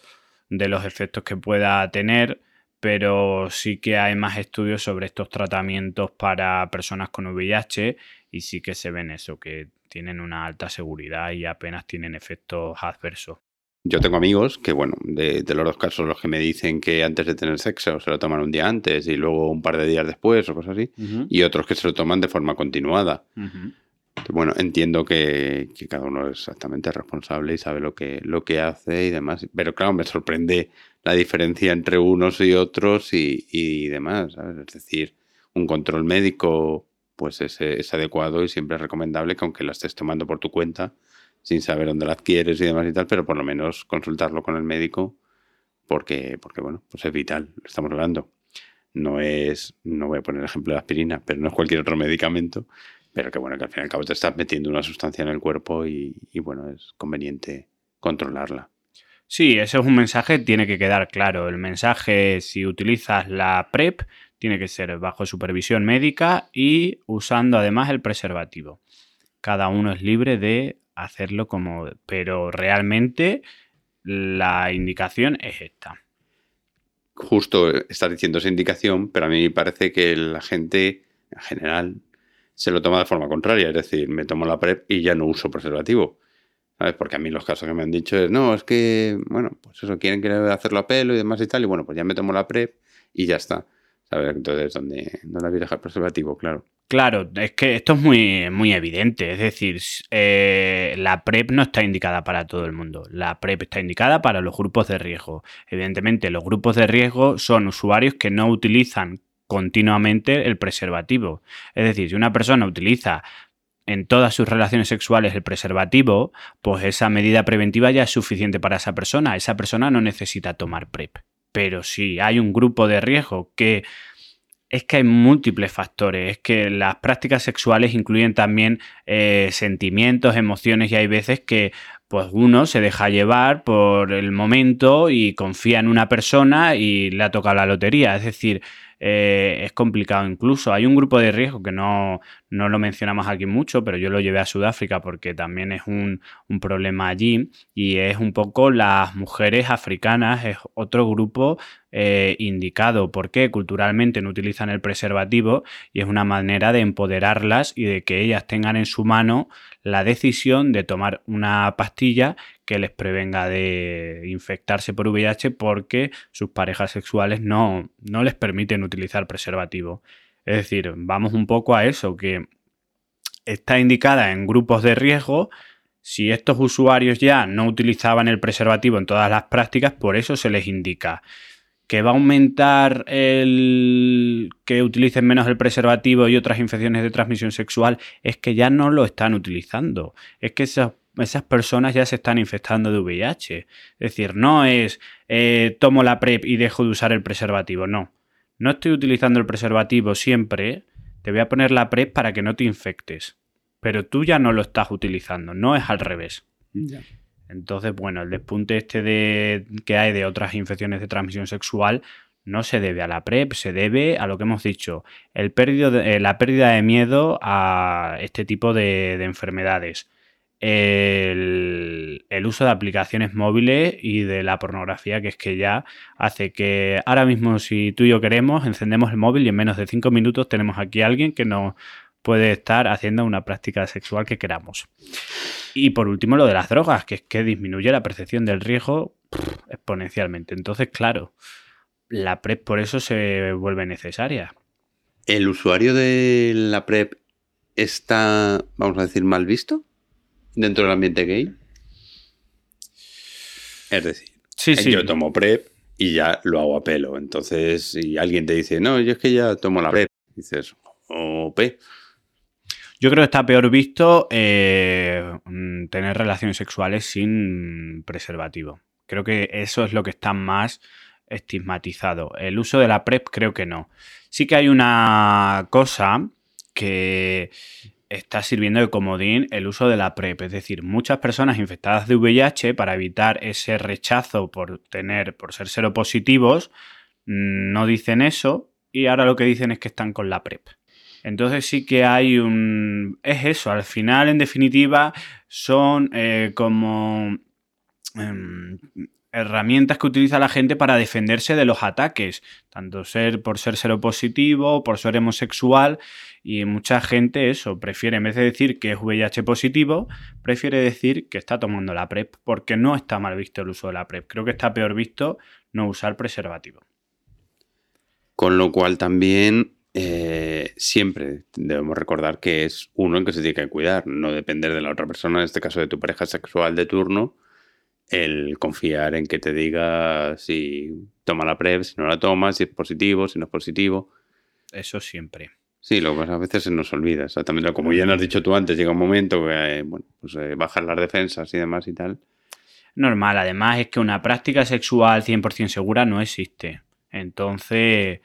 de los efectos que pueda tener, pero sí que hay más estudios sobre estos tratamientos para personas con VIH y sí que se ven eso, que tienen una alta seguridad y apenas tienen efectos adversos. Yo tengo amigos que, bueno, de, los dos casos, los que me dicen que antes de tener sexo se lo toman un día antes y luego un par de días después o cosas así, y otros que se lo toman de forma continuada. Bueno, entiendo que, cada uno es exactamente responsable y sabe lo que, lo que hace y demás, pero claro, me sorprende la diferencia entre unos y otros y, demás, Es decir, un control médico pues es, es adecuado y siempre es recomendable que aunque lo estés tomando por tu cuenta, sin saber dónde la adquieres y demás y tal, pero por lo menos consultarlo con el médico porque, porque bueno, pues es vital, lo estamos hablando. No es, no voy a poner el ejemplo de la aspirina, pero no es cualquier otro medicamento, pero que bueno, que al fin y al cabo te estás metiendo una sustancia en el cuerpo y, y bueno, es conveniente controlarla. Sí, ese es un mensaje, tiene que quedar claro. El mensaje, si utilizas la PrEP, tiene que ser bajo supervisión médica y usando además el preservativo. Cada uno es libre de hacerlo como... Pero realmente la indicación es esta. Justo estás diciendo esa indicación, pero a mí me parece que la gente en general se lo toma de forma contraria. Es decir, me tomo la PrEP y ya no uso preservativo. ¿Sabes? Porque a mí los casos que me han dicho es, no, es que, bueno, pues eso, quieren que hacerlo a pelo y demás y tal, y bueno, pues ya me tomo la PrEP y ya está. ¿Sabes? Entonces, ¿dónde, dónde había dejar preservativo? Claro. Claro, es que esto es muy, muy evidente. Es decir, eh, la PrEP no está indicada para todo el mundo. La PrEP está indicada para los grupos de riesgo. Evidentemente, los grupos de riesgo son usuarios que no utilizan continuamente el preservativo. Es decir, si una persona utiliza en todas sus relaciones sexuales el preservativo, pues esa medida preventiva ya es suficiente para esa persona. Esa persona no necesita tomar PrEP. Pero si hay un grupo de riesgo que es que hay múltiples factores, es que las prácticas sexuales incluyen también eh, sentimientos, emociones y hay veces que pues uno se deja llevar por el momento y confía en una persona y le ha tocado la lotería. Es decir, eh, es complicado incluso. Hay un grupo de riesgo que no, no, lo mencionamos aquí mucho, pero yo lo llevé a Sudáfrica porque también es un, un, problema allí y es un poco las mujeres africanas, es otro grupo eh, indicado porque culturalmente no utilizan el preservativo y es una manera de empoderarlas y de que ellas tengan en su mano la decisión de tomar una pastilla que les prevenga de infectarse por VIH porque sus parejas sexuales no, no les permiten utilizar preservativo. Es decir, vamos un poco a eso, que está indicada en grupos de riesgo. Si estos usuarios ya no utilizaban el preservativo en todas las prácticas, por eso se les indica que va a aumentar el que utilicen menos el preservativo y otras infecciones de transmisión sexual, es que ya no lo están utilizando. Es que esos esas personas ya se están infectando de VIH. Es decir, no es eh, tomo la PrEP y dejo de usar el preservativo, no. No estoy utilizando el preservativo siempre, te voy a poner la PrEP para que no te infectes. Pero tú ya no lo estás utilizando, no es al revés. Entonces, bueno, el despunte este de, que hay de otras infecciones de transmisión sexual no se debe a la PrEP, se debe a lo que hemos dicho, el eh, la pérdida de miedo a este tipo de enfermedades el, uso de aplicaciones móviles y de la pornografía, que es que ya hace que ahora mismo si tú y yo queremos, encendemos el móvil y en menos de cinco minutos tenemos aquí a alguien que nos puede estar haciendo una práctica sexual que queramos. Y por último lo de las drogas, que es que disminuye la percepción del riesgo exponencialmente. Entonces, claro, la PrEP por eso se vuelve necesaria. ¿El usuario de la PrEP está, vamos a decir, mal visto? Dentro del ambiente gay. Es decir, yo tomo PrEP y ya lo hago a pelo. Entonces, si alguien te dice, no, yo es que ya tomo la PrEP, dices, OP. Yo creo que está peor visto eh, mm, tener relaciones sexuales sin preservativo. Creo que eso es lo que está más estigmatizado. El uso de la PrEP creo que no. Sí que hay una cosa que está sirviendo de comodín el uso de la PrEP. Es decir, muchas personas infectadas de VIH, para evitar ese rechazo por tener, por ser seropositivos, mm, no dicen eso y ahora lo que dicen es que están con la PrEP. Entonces sí que hay un... Es eso, al final, en definitiva, son eh, como... Herramientas que utiliza la gente para defenderse de los ataques, tanto ser por ser seropositivo, por ser homosexual, y mucha gente eso, prefiere, en vez de decir que es VIH positivo, prefiere decir que está tomando la PrEP, porque no está mal visto el uso de la PrEP. Creo que está peor visto no usar preservativo. Con lo cual también eh, siempre debemos recordar que es uno en que se tiene que cuidar, no depender de la otra persona, en este caso de tu pareja sexual de turno, el confiar en que te diga si toma la PrEP, si no la toma, si es positivo, si no es positivo. Eso siempre. Sí, lo que a veces se nos olvida, exactamente. Como ya nos has dicho tú antes, llega un momento que, eh, bueno, pues eh, bajan las defensas y demás y tal. Normal, además es que una práctica sexual 100% segura no existe. Entonces,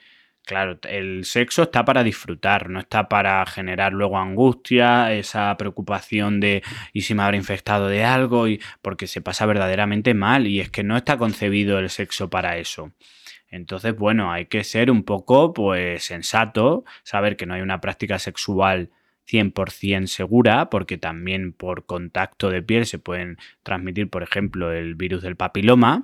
Claro, el sexo está para disfrutar, no está para generar luego angustia, esa preocupación de ¿y si me habrá infectado de algo? Y porque se pasa verdaderamente mal y es que no está concebido el sexo para eso. Entonces, bueno, hay que ser un poco pues sensato, saber que no hay una práctica sexual 100% segura, porque también por contacto de piel se pueden transmitir, por ejemplo, el virus del papiloma.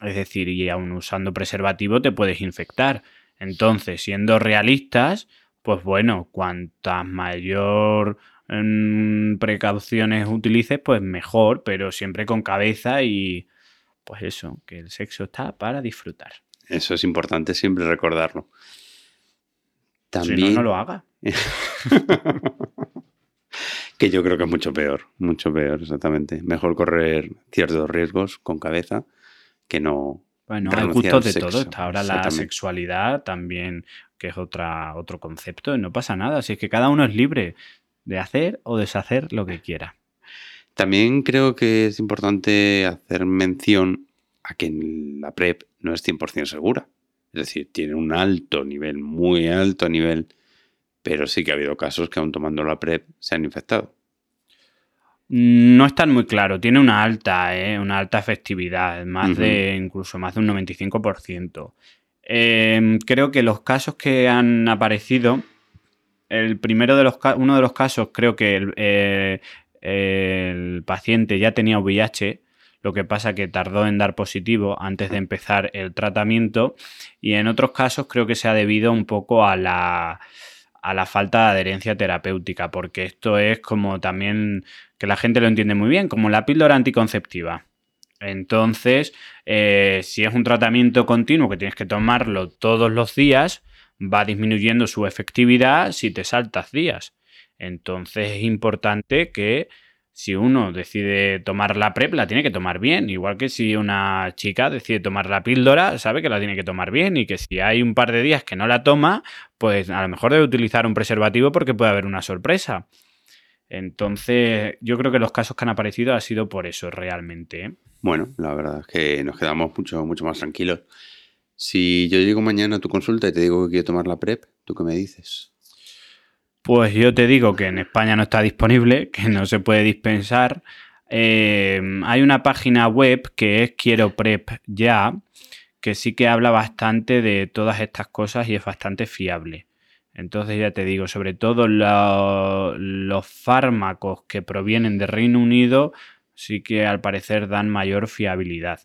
Es decir, y aún usando preservativo te puedes infectar. Entonces, siendo realistas, pues bueno, cuantas mayor mm, precauciones utilices, pues mejor, pero siempre con cabeza y pues eso, que el sexo está para disfrutar. Eso es importante siempre recordarlo. También... Si no, no lo haga. que yo creo que es mucho peor, mucho peor, exactamente. Mejor correr ciertos riesgos con cabeza que no. Bueno, hay gustos de todo. Está ahora la sexualidad también, que es otra, otro concepto, y no pasa nada. Si es que cada uno es libre de hacer o deshacer lo que quiera. También creo que es importante hacer mención a que la PrEP no es 100% segura. Es decir, tiene un alto nivel, muy alto nivel, pero sí que ha habido casos que aún tomando la PrEP se han infectado. No es tan muy claro, tiene una alta, ¿eh? una alta efectividad, más de incluso más de un 95%. Em, creo que los casos que han aparecido, el primero de los uno de los casos, creo que el, eh, el paciente ya tenía VIH, lo que pasa que tardó en dar positivo antes de empezar el tratamiento y en otros casos creo que se ha debido un poco a la a la falta de adherencia terapéutica, porque esto es como también que la gente lo entiende muy bien, como la píldora anticonceptiva. Entonces, eh, si es un tratamiento continuo que tienes que tomarlo todos los días, va disminuyendo su efectividad si te saltas días. Entonces es importante que si uno decide tomar la PrEP, la tiene que tomar bien. Igual que si una chica decide tomar la píldora, sabe que la tiene que tomar bien y que si hay un par de días que no la toma, pues a lo mejor debe utilizar un preservativo porque puede haber una sorpresa. Entonces, yo creo que los casos que han aparecido ha sido por eso realmente. ¿eh? Bueno, la verdad es que nos quedamos mucho, mucho más tranquilos. Si yo llego mañana a tu consulta y te digo que quiero tomar la PrEP, ¿tú qué me dices? Pues yo te digo que en España no está disponible, que no se puede dispensar. Eh, hay una página web que es Quiero Prep Ya, que sí que habla bastante de todas estas cosas y es bastante fiable. Entonces ya te digo, sobre todo los fármacos que provienen de Reino Unido sí que al parecer dan mayor fiabilidad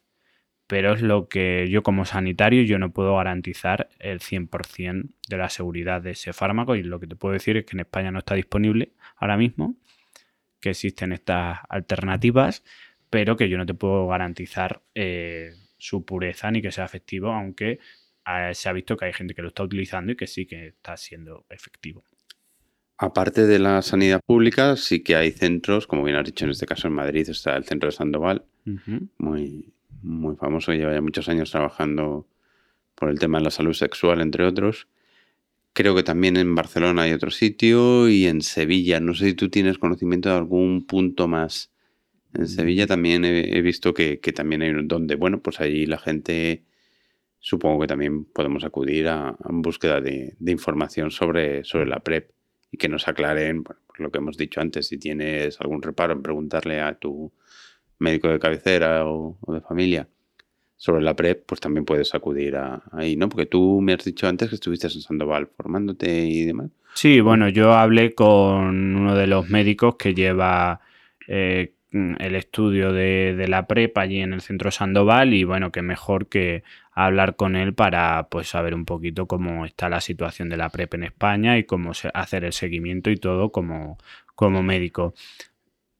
pero es lo que yo como sanitario yo no puedo garantizar el 100% de la seguridad de ese fármaco y lo que te puedo decir es que en España no está disponible ahora mismo, que existen estas alternativas, pero que yo no te puedo garantizar eh, su pureza ni que sea efectivo, aunque eh, se ha visto que hay gente que lo está utilizando y que sí que está siendo efectivo. Aparte de la sanidad pública, sí que hay centros, como bien has dicho en este caso en Madrid, está el centro de Sandoval, muy, muy famoso, lleva ya muchos años trabajando por el tema de la salud sexual, entre otros. Creo que también en Barcelona hay otro sitio y en Sevilla. No sé si tú tienes conocimiento de algún punto más. En Sevilla también he, visto que, también hay donde, bueno, pues ahí la gente, supongo que también podemos acudir a, búsqueda de, información sobre, sobre la PrEP y que nos aclaren lo que hemos dicho antes, si tienes algún reparo en preguntarle a tu médico de cabecera o, de familia sobre la PrEP, pues también puedes acudir a, ahí, ¿no? Porque tú me has dicho antes que estuviste en Sandoval formándote y demás. Sí, bueno, yo hablé con uno de los médicos que lleva eh, el estudio de, la PrEP allí en el centro Sandoval y bueno, que mejor que hablar con él para pues saber un poquito cómo está la situación de la PrEP en España y cómo hacer el seguimiento y todo como, como médico.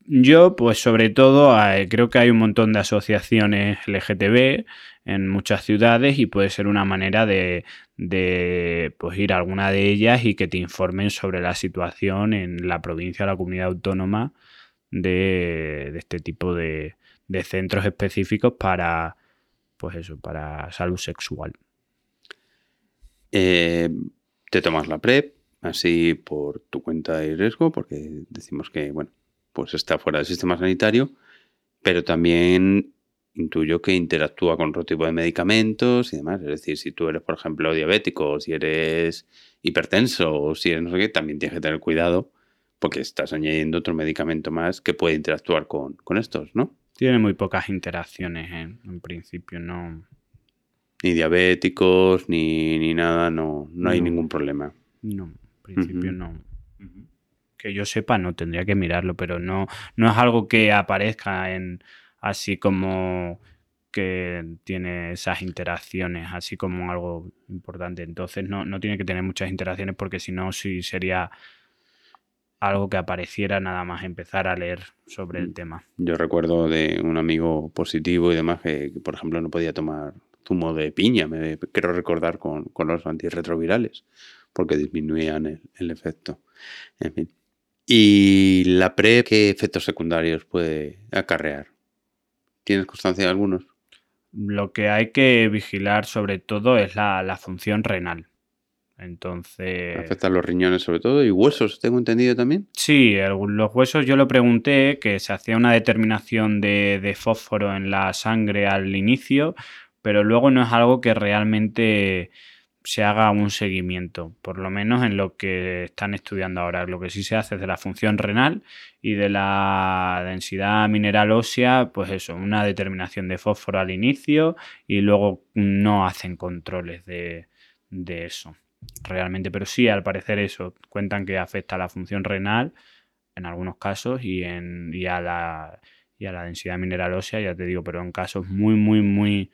Yo, pues sobre todo, eh, creo que hay un montón de asociaciones LGTB en muchas ciudades y puede ser una manera de, pues, ir a alguna de ellas y que te informen sobre la situación en la provincia o la comunidad autónoma de, este tipo de, centros específicos para, pues eso, para salud sexual. Eh, te tomas la PrEP, así por tu cuenta y riesgo, porque decimos que, bueno, pues está fuera del sistema sanitario, pero también intuyo que interactúa con otro tipo de medicamentos y demás. Es decir, si tú eres, por ejemplo, diabético, o si eres hipertenso, o si eres no sé qué, también tienes que tener cuidado porque estás añadiendo otro medicamento más que puede interactuar con, estos, ¿no? Tiene muy pocas interacciones, ¿eh? en principio no. Ni diabéticos, ni, nada, no, no hay ningún problema. No, en principio no que yo sepa, no tendría que mirarlo, pero no, no es algo que aparezca en así como que tiene esas interacciones, así como algo importante. Entonces no, no tiene que tener muchas interacciones porque si no, sí sería algo que apareciera nada más empezar a leer sobre el mm. tema. Yo recuerdo de un amigo positivo y demás que, por ejemplo, no podía tomar zumo de piña, me quiero recordar con, los antirretrovirales, porque disminuían el, efecto. En fin. ¿Y la PrEP qué efectos secundarios puede acarrear? ¿Tienes constancia de algunos? Lo que hay que vigilar sobre todo es la función renal. Entonces. Afecta a los riñones sobre todo y huesos, tengo entendido también. Sí, los huesos yo lo pregunté, que se hacía una determinación de, fósforo en la sangre al inicio, pero luego no es algo que realmente se haga un seguimiento, por lo menos en lo que están estudiando ahora. Lo que sí se hace es de la función renal y de la densidad mineral ósea, pues eso, una determinación de fósforo al inicio y luego no hacen controles de eso realmente, pero sí, al parecer eso, cuentan que afecta a la función renal en algunos casos y, en, a, la, y a la densidad mineral ósea, ya te digo, pero en casos muy, muy, muy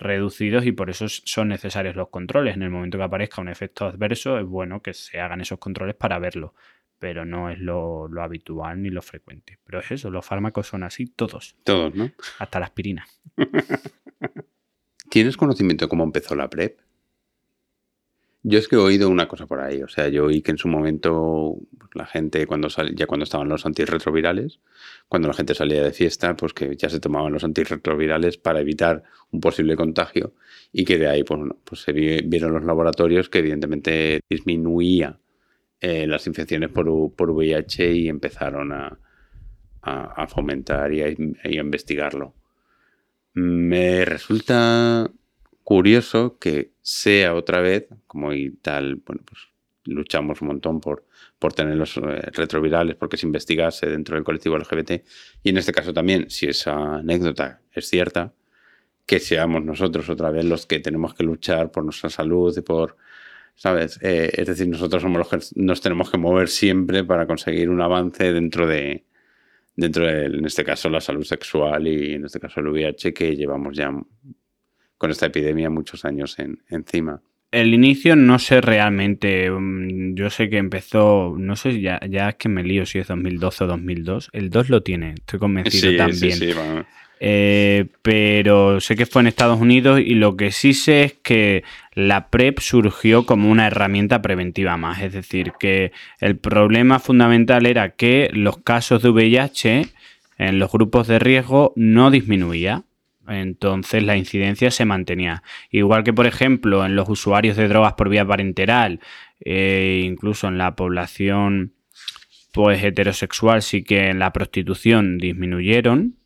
reducidos y por eso son necesarios los controles. En el momento que aparezca un efecto adverso es bueno que se hagan esos controles para verlo, pero no es lo, lo habitual ni lo frecuente. Pero es eso, los fármacos son así todos. Todos, ¿no? Hasta la aspirina. ¿Tienes conocimiento de cómo empezó la PrEP? Yo es que he oído una cosa por ahí, o sea, yo oí que en su momento la gente cuando sal, ya cuando estaban los antirretrovirales, cuando la gente salía de fiesta, pues que ya se tomaban los antirretrovirales para evitar un posible contagio y que de ahí pues, pues se vieron los laboratorios que evidentemente disminuía eh, las infecciones por, por, VIH y empezaron a, a, fomentar y a investigarlo. Me resulta curioso que sea otra vez, como y tal, bueno, pues luchamos un montón por, por tener los eh, retrovirales, porque se investigase dentro del colectivo LGBT. Y en este caso también, si esa anécdota es cierta, que seamos nosotros otra vez los que tenemos que luchar por nuestra salud y por, ¿sabes? Eh, es decir, nosotros somos los que nos tenemos que mover siempre para conseguir un avance dentro de, dentro de, en este caso, la salud sexual y en este caso el VIH, que llevamos ya con esta epidemia muchos años encima. El inicio no sé realmente, mm, yo sé que empezó, no sé, ya, ya es que me lío si es 2012 o 2002, el 2 lo tiene, estoy convencido también. Sí, sí, eh, pero sé que fue en Estados Unidos y lo que sí sé es que la PrEP surgió como una herramienta preventiva más, es decir, que el problema fundamental era que los casos de VIH en los grupos de riesgo no disminuía entonces la incidencia se mantenía. Igual que, por ejemplo, en los usuarios de drogas por vía parenteral, e incluso en la población pues heterosexual sí que en la prostitución disminuyeron,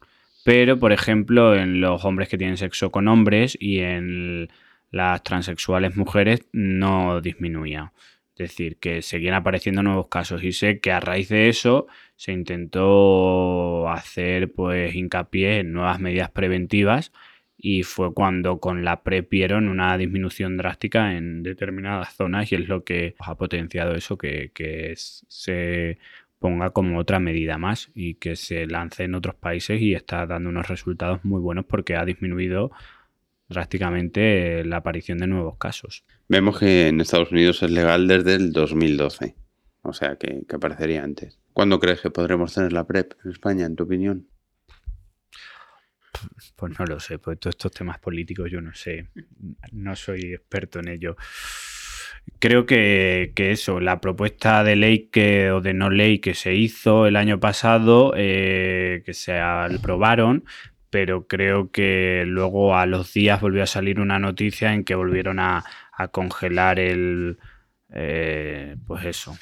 pero por ejemplo en los hombres que tienen sexo con hombres y en las transexuales mujeres no disminuía. Es decir, que seguían apareciendo nuevos casos y sé que a raíz de eso se intentó hacer pues hincapié en nuevas medidas preventivas y fue cuando con la PrEP vieron una disminución drástica en determinadas zonas y es lo que ha potenciado eso, que, que se ponga como otra medida más y que se lance en otros países y está dando unos resultados muy buenos porque ha disminuido drásticamente la aparición de nuevos casos. Vemos que en Estados Unidos es legal desde el 2012, o sea que, aparecería antes. ¿Cuándo crees que podremos tener la PrEP en España, en tu opinión? Pues no lo sé, pues todos estos temas políticos yo no sé, no soy experto en ello. Creo que, eso, la propuesta de ley que, o de no ley que se hizo el año pasado, eh, que se aprobaron, pero creo que luego a los días volvió a salir una noticia en que volvieron a, congelar el, eh, pues eso,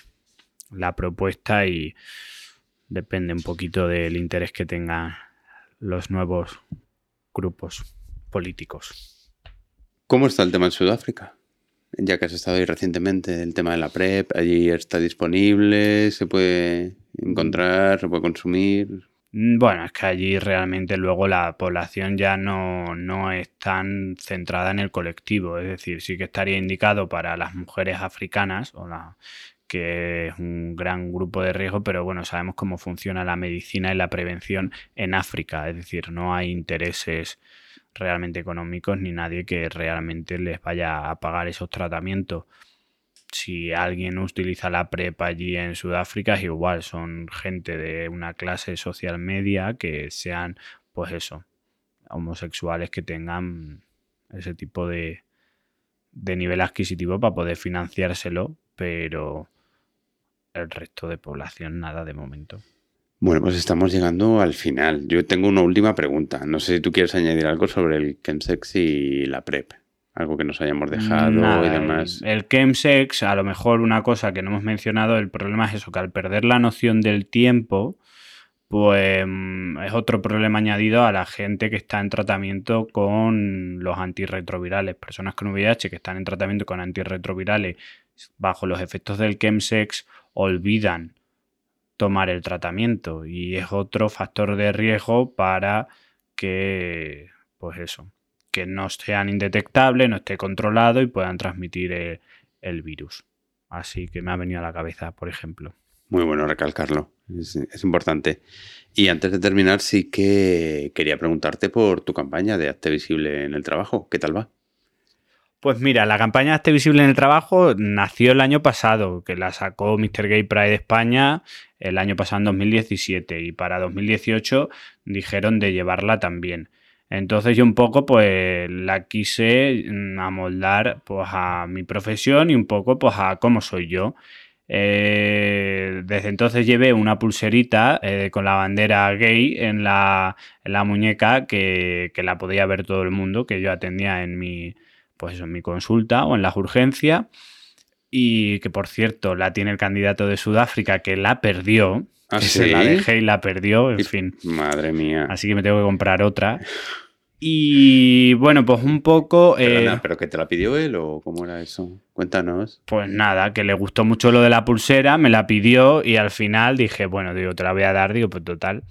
la propuesta y depende un poquito del interés que tengan los nuevos grupos políticos. ¿Cómo está el tema en Sudáfrica? Ya que has estado ahí recientemente, el tema de la PrEP, allí está disponible, se puede encontrar, se puede consumir. Mm, bueno, es que allí realmente luego la población ya no, no, es tan centrada en el colectivo, es decir, sí que estaría indicado para las mujeres africanas o que es un gran grupo de riesgo, pero bueno, sabemos cómo funciona la medicina y la prevención en África, es decir, no hay intereses realmente económicos ni nadie que realmente les vaya a pagar esos tratamientos. Si alguien utiliza la PrEP allí en Sudáfrica es igual, son gente de una clase social media que sean, pues eso, homosexuales que tengan ese tipo de, de nivel adquisitivo para poder financiárselo, pero el resto de población nada de momento. Bueno, pues estamos llegando al final. Yo tengo una última pregunta. No sé si tú quieres añadir algo sobre el chemsex y la PrEP. Algo que nos hayamos dejado y demás. El chemsex, a lo mejor una cosa que no hemos mencionado, el problema es eso, que al perder la noción del tiempo, pues mm, es otro problema añadido a la gente que está en tratamiento con los antirretrovirales. Personas con VIH que están en tratamiento con antirretrovirales bajo los efectos del chemsex olvidan tomar el tratamiento y es otro factor de riesgo para que, pues eso, que no sean indetectables, no esté controlado y puedan transmitir el, virus. Así que me ha venido a la cabeza, por ejemplo. Muy bueno recalcarlo, es, es, importante. Y antes de terminar, sí que quería preguntarte por tu campaña de Acte Visible en el trabajo. ¿Qué tal va? Pues mira, la campaña Esté Visible en el Trabajo nació el año pasado, que la sacó Mr. Gay Pride España el año pasado en 2017 y para 2018 dijeron de llevarla también. Entonces yo un poco pues la quise mm, amoldar pues a mi profesión y un poco pues a cómo soy yo. Eh, desde entonces llevé una pulserita eh, con la bandera gay en la, muñeca que, que, la podía ver todo el mundo, que yo atendía en mi, pues en mi consulta o en las urgencias. Y que por cierto, la tiene el candidato de Sudáfrica que la perdió. ¿Ah, se la dejé y la perdió, en fin. Madre mía. Así que me tengo que comprar otra. Y bueno, pues un poco. Eh, ¿Pero que te la pidió él o cómo era eso? Cuéntanos. Pues nada, que le gustó mucho lo de la pulsera, me la pidió y al final dije, bueno, digo, te la voy a dar, digo, pues total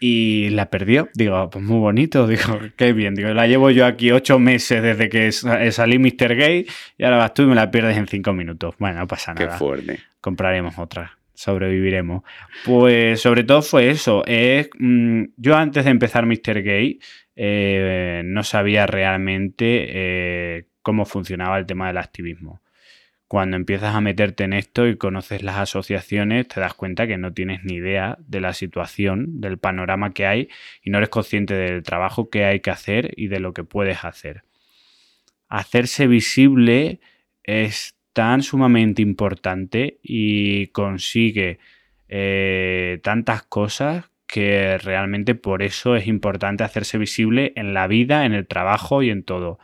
y la perdió. Digo, pues muy bonito, digo, qué bien. Digo, la llevo yo aquí ocho meses desde que salí Mr. Gay y ahora vas tú y me la pierdes en cinco minutos. Bueno, no pasa nada. Qué fuerte. Compraremos otra, sobreviviremos. Pues sobre todo fue eso. Es, mm, yo antes de empezar Mr. Gay eh, no sabía realmente eh, cómo funcionaba el tema del activismo cuando empiezas a meterte en esto y conoces las asociaciones, te das cuenta que no tienes ni idea de la situación, del panorama que hay y no eres consciente del trabajo que hay que hacer y de lo que puedes hacer. Hacerse visible es tan sumamente importante y consigue eh, tantas cosas que realmente por eso es importante hacerse visible en la vida, en el trabajo y en todo.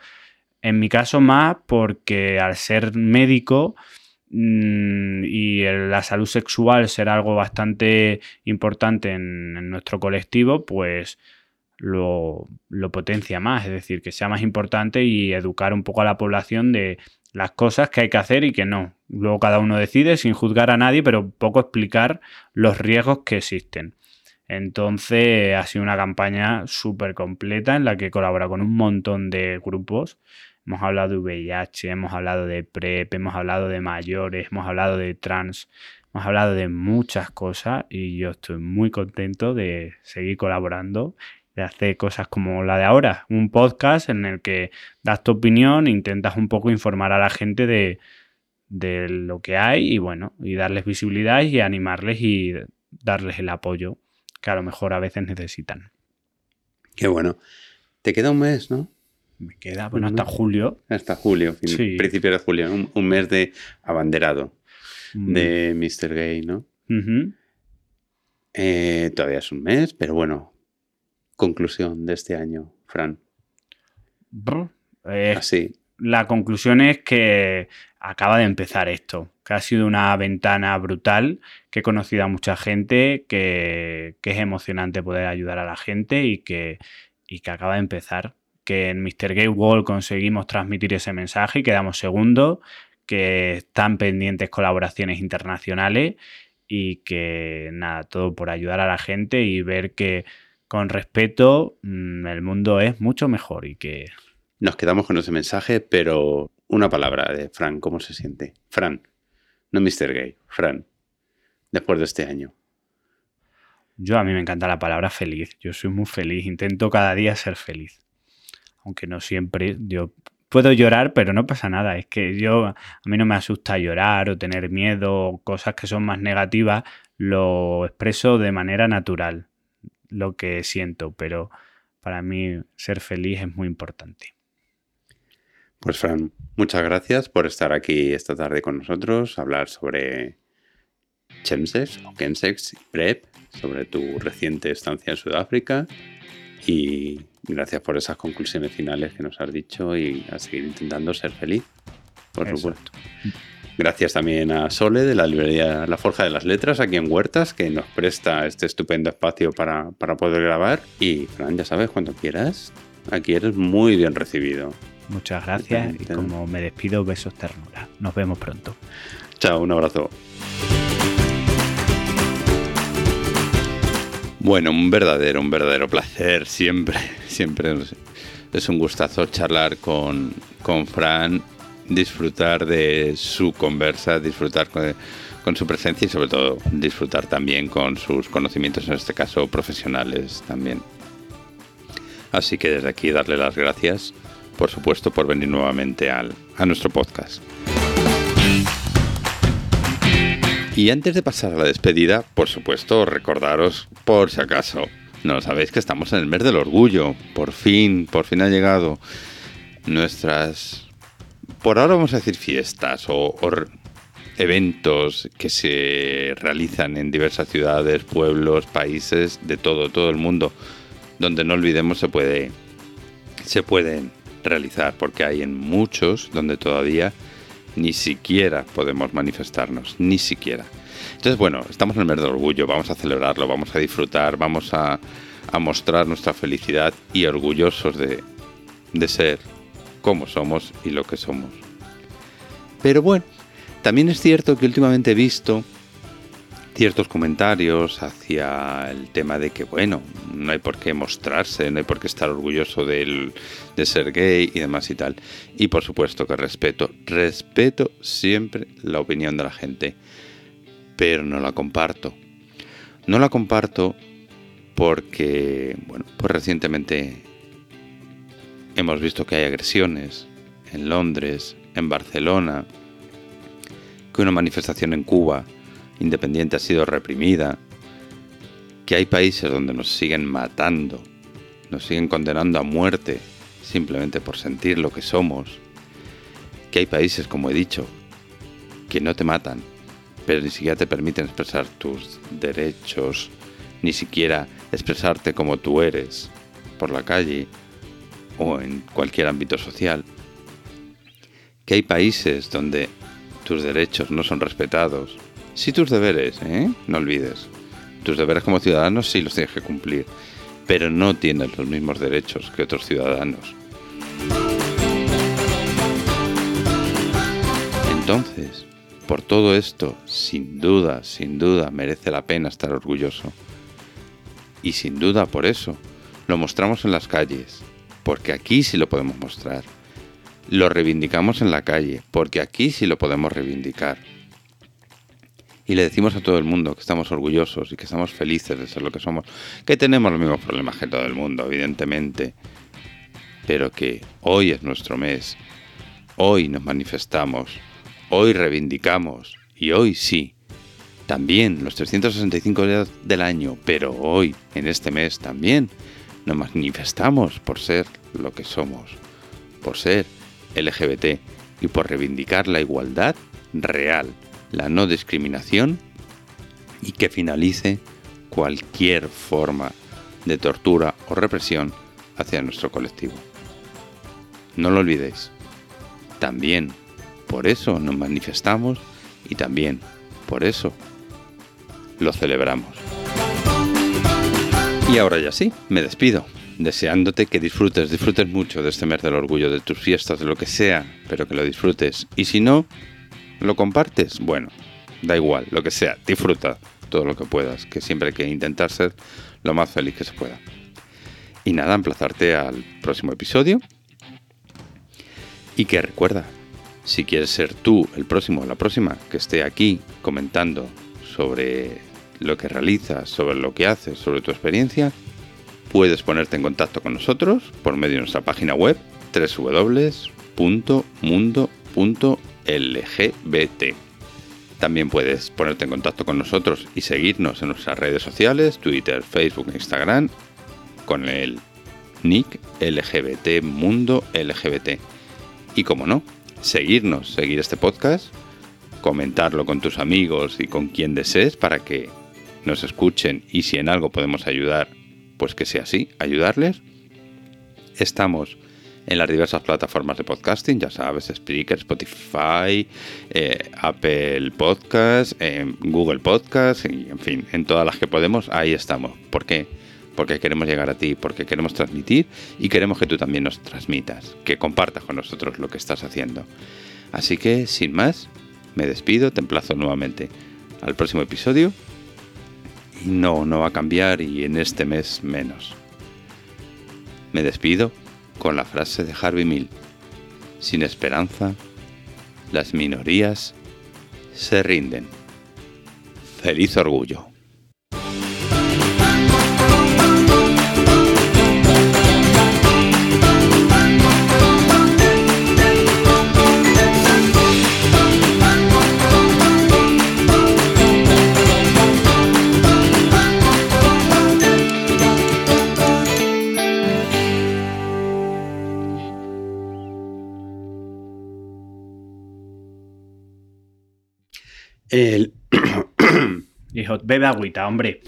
En mi caso más porque al ser médico mm, y la salud sexual ser algo bastante importante en, nuestro colectivo, pues lo, potencia más, es decir, que sea más importante y educar un poco a la población de las cosas que hay que hacer y que no. Luego cada uno decide sin juzgar a nadie, pero un poco explicar los riesgos que existen. Entonces ha sido una campaña súper completa en la que colabora con un montón de grupos Hemos hablado de VIH, hemos hablado de PrEP, hemos hablado de mayores, hemos hablado de trans, hemos hablado de muchas cosas y yo estoy muy contento de seguir colaborando, de hacer cosas como la de ahora, un podcast en el que das tu opinión, intentas un poco informar a la gente de, de lo que hay y bueno, y darles visibilidad y animarles y darles el apoyo que a lo mejor a veces necesitan. Qué bueno. Te queda un mes, ¿no? Me queda, bueno, hasta julio. Hasta julio, principio de julio, un, mes de abanderado mm. de Mr. Gay, ¿no? Eh, todavía es un mes, pero bueno, conclusión de este año, Fran. Eh, Así. La conclusión es que acaba de empezar esto, que ha sido una ventana brutal, que he conocido a mucha gente, que, es emocionante poder ayudar a la gente y que, y que acaba de empezar que en Mr. Gay World conseguimos transmitir ese mensaje y quedamos segundos, que están pendientes colaboraciones internacionales y que nada, todo por ayudar a la gente y ver que con respeto mm, el mundo es mucho mejor y que... Nos quedamos con ese mensaje, pero una palabra de Fran, ¿cómo se siente? Fran, no Mr. Gay, Fran, después de este año. Yo a mí me encanta la palabra feliz. Yo soy muy feliz. Intento cada día ser feliz. Aunque no siempre. Yo puedo llorar, pero no pasa nada. Es que yo a mí no me asusta llorar o tener miedo o cosas que son más negativas. Lo expreso de manera natural, lo que siento. Pero para mí ser feliz es muy importante. Pues Fran, muchas gracias por estar aquí esta tarde con nosotros, hablar sobre Chemsex o Chemsex PrEP, sobre tu reciente estancia en Sudáfrica y gracias por esas conclusiones finales que nos has dicho y a seguir intentando ser feliz, por supuesto. Gracias también a Sole de la librería La Forja de las Letras aquí en Huertas que nos presta este estupendo espacio para, para poder grabar y Fran, ya sabes, cuando quieras, aquí eres muy bien recibido. Muchas gracias y como me despido, besos ternura. Nos vemos pronto. Chao, un abrazo. Bueno, un verdadero, un verdadero placer, siempre, siempre es un gustazo charlar con, con Fran, disfrutar de su conversa, disfrutar con, su presencia y sobre todo disfrutar también con sus conocimientos, en este caso profesionales también. Así que desde aquí darle las gracias por supuesto, por venir nuevamente al, a nuestro podcast. Y antes de pasar a la despedida, por supuesto, recordaros, por si acaso, no sabéis que estamos en el mes del orgullo. Por fin, por fin ha llegado nuestras, por ahora vamos a decir fiestas o, o eventos que se realizan en diversas ciudades, pueblos, países, de todo, todo el mundo, donde no olvidemos se puede, se pueden realizar, porque hay en muchos donde todavía ni siquiera podemos manifestarnos, ni siquiera. Entonces, bueno, estamos en el mes de orgullo, vamos a celebrarlo, vamos a disfrutar, vamos a, a mostrar nuestra felicidad y orgullosos de, de ser como somos y lo que somos. Pero bueno, también es cierto que últimamente he visto ciertos comentarios hacia el tema de que, bueno, no hay por qué mostrarse, no hay por qué estar orgulloso de ser gay y demás y tal. Y por supuesto que respeto, respeto siempre la opinión de la gente, pero no la comparto. No la comparto porque, bueno, pues recientemente hemos visto que hay agresiones en Londres, en Barcelona, que una manifestación en Cuba independiente ha sido reprimida, que hay países donde nos siguen matando, nos siguen condenando a muerte simplemente por sentir lo que somos, que hay países, como he dicho, que no te matan, pero ni siquiera te permiten expresar tus derechos, ni siquiera expresarte como tú eres por la calle o en cualquier ámbito social, que hay países donde tus derechos no son respetados, Sí tus deberes, ¿eh? No olvides. Tus deberes como ciudadanos sí los tienes que cumplir, pero no tienes los mismos derechos que otros ciudadanos. Entonces, por todo esto, sin duda, sin duda, merece la pena estar orgulloso. Y sin duda por eso, lo mostramos en las calles, porque aquí sí lo podemos mostrar. Lo reivindicamos en la calle, porque aquí sí lo podemos reivindicar y le decimos a todo el mundo que estamos orgullosos y que estamos felices de ser lo que somos, que tenemos los mismos problemas que todo el mundo, evidentemente, pero que hoy es nuestro mes, hoy nos manifestamos, hoy reivindicamos y hoy sí, también los 365 días del año, pero hoy, en este mes también, nos manifestamos por ser lo que somos, por ser LGBT y por reivindicar la igualdad real la no discriminación y que finalice cualquier forma de tortura o represión hacia nuestro colectivo. No lo olvidéis. También por eso nos manifestamos y también por eso lo celebramos. Y ahora ya sí, me despido, deseándote que disfrutes, disfrutes mucho de este mes del orgullo, de tus fiestas, de lo que sea, pero que lo disfrutes. Y si no, ¿Lo compartes? Bueno, da igual, lo que sea, disfruta todo lo que puedas, que siempre hay que intentar ser lo más feliz que se pueda. Y nada, emplazarte al próximo episodio. Y que recuerda, Si quieres ser tú el próximo o la próxima que esté aquí comentando sobre lo que realizas, sobre lo que haces, sobre tu experiencia, puedes ponerte en contacto con nosotros por medio de nuestra página web www.mundo.lgbt. También puedes ponerte en contacto con nosotros y seguirnos en nuestras redes sociales, Twitter, Facebook Instagram, con el nick LGBT Mundo LGBT. Y como no, seguirnos, seguir este podcast, comentarlo con tus amigos y con quien desees para que nos escuchen y si en algo podemos ayudar, pues que sea así, ayudarles. Estamos en las diversas plataformas de podcasting, ya sabes, Spreaker, Spotify, eh, Apple Podcast, Google Podcast, y en fin, en todas las que podemos, ahí estamos. ¿Por qué? Porque queremos llegar a ti, porque queremos transmitir y queremos que tú también nos transmitas, que compartas con nosotros lo que estás haciendo. Así que, sin más, me despido, te emplazo nuevamente al próximo episodio. No, no va a cambiar y en este mes menos. Me despido con la frase de Harvey Mill. Sin esperanza, las minorías se rinden. Feliz orgullo. El... Dijo, bebe agüita, hombre.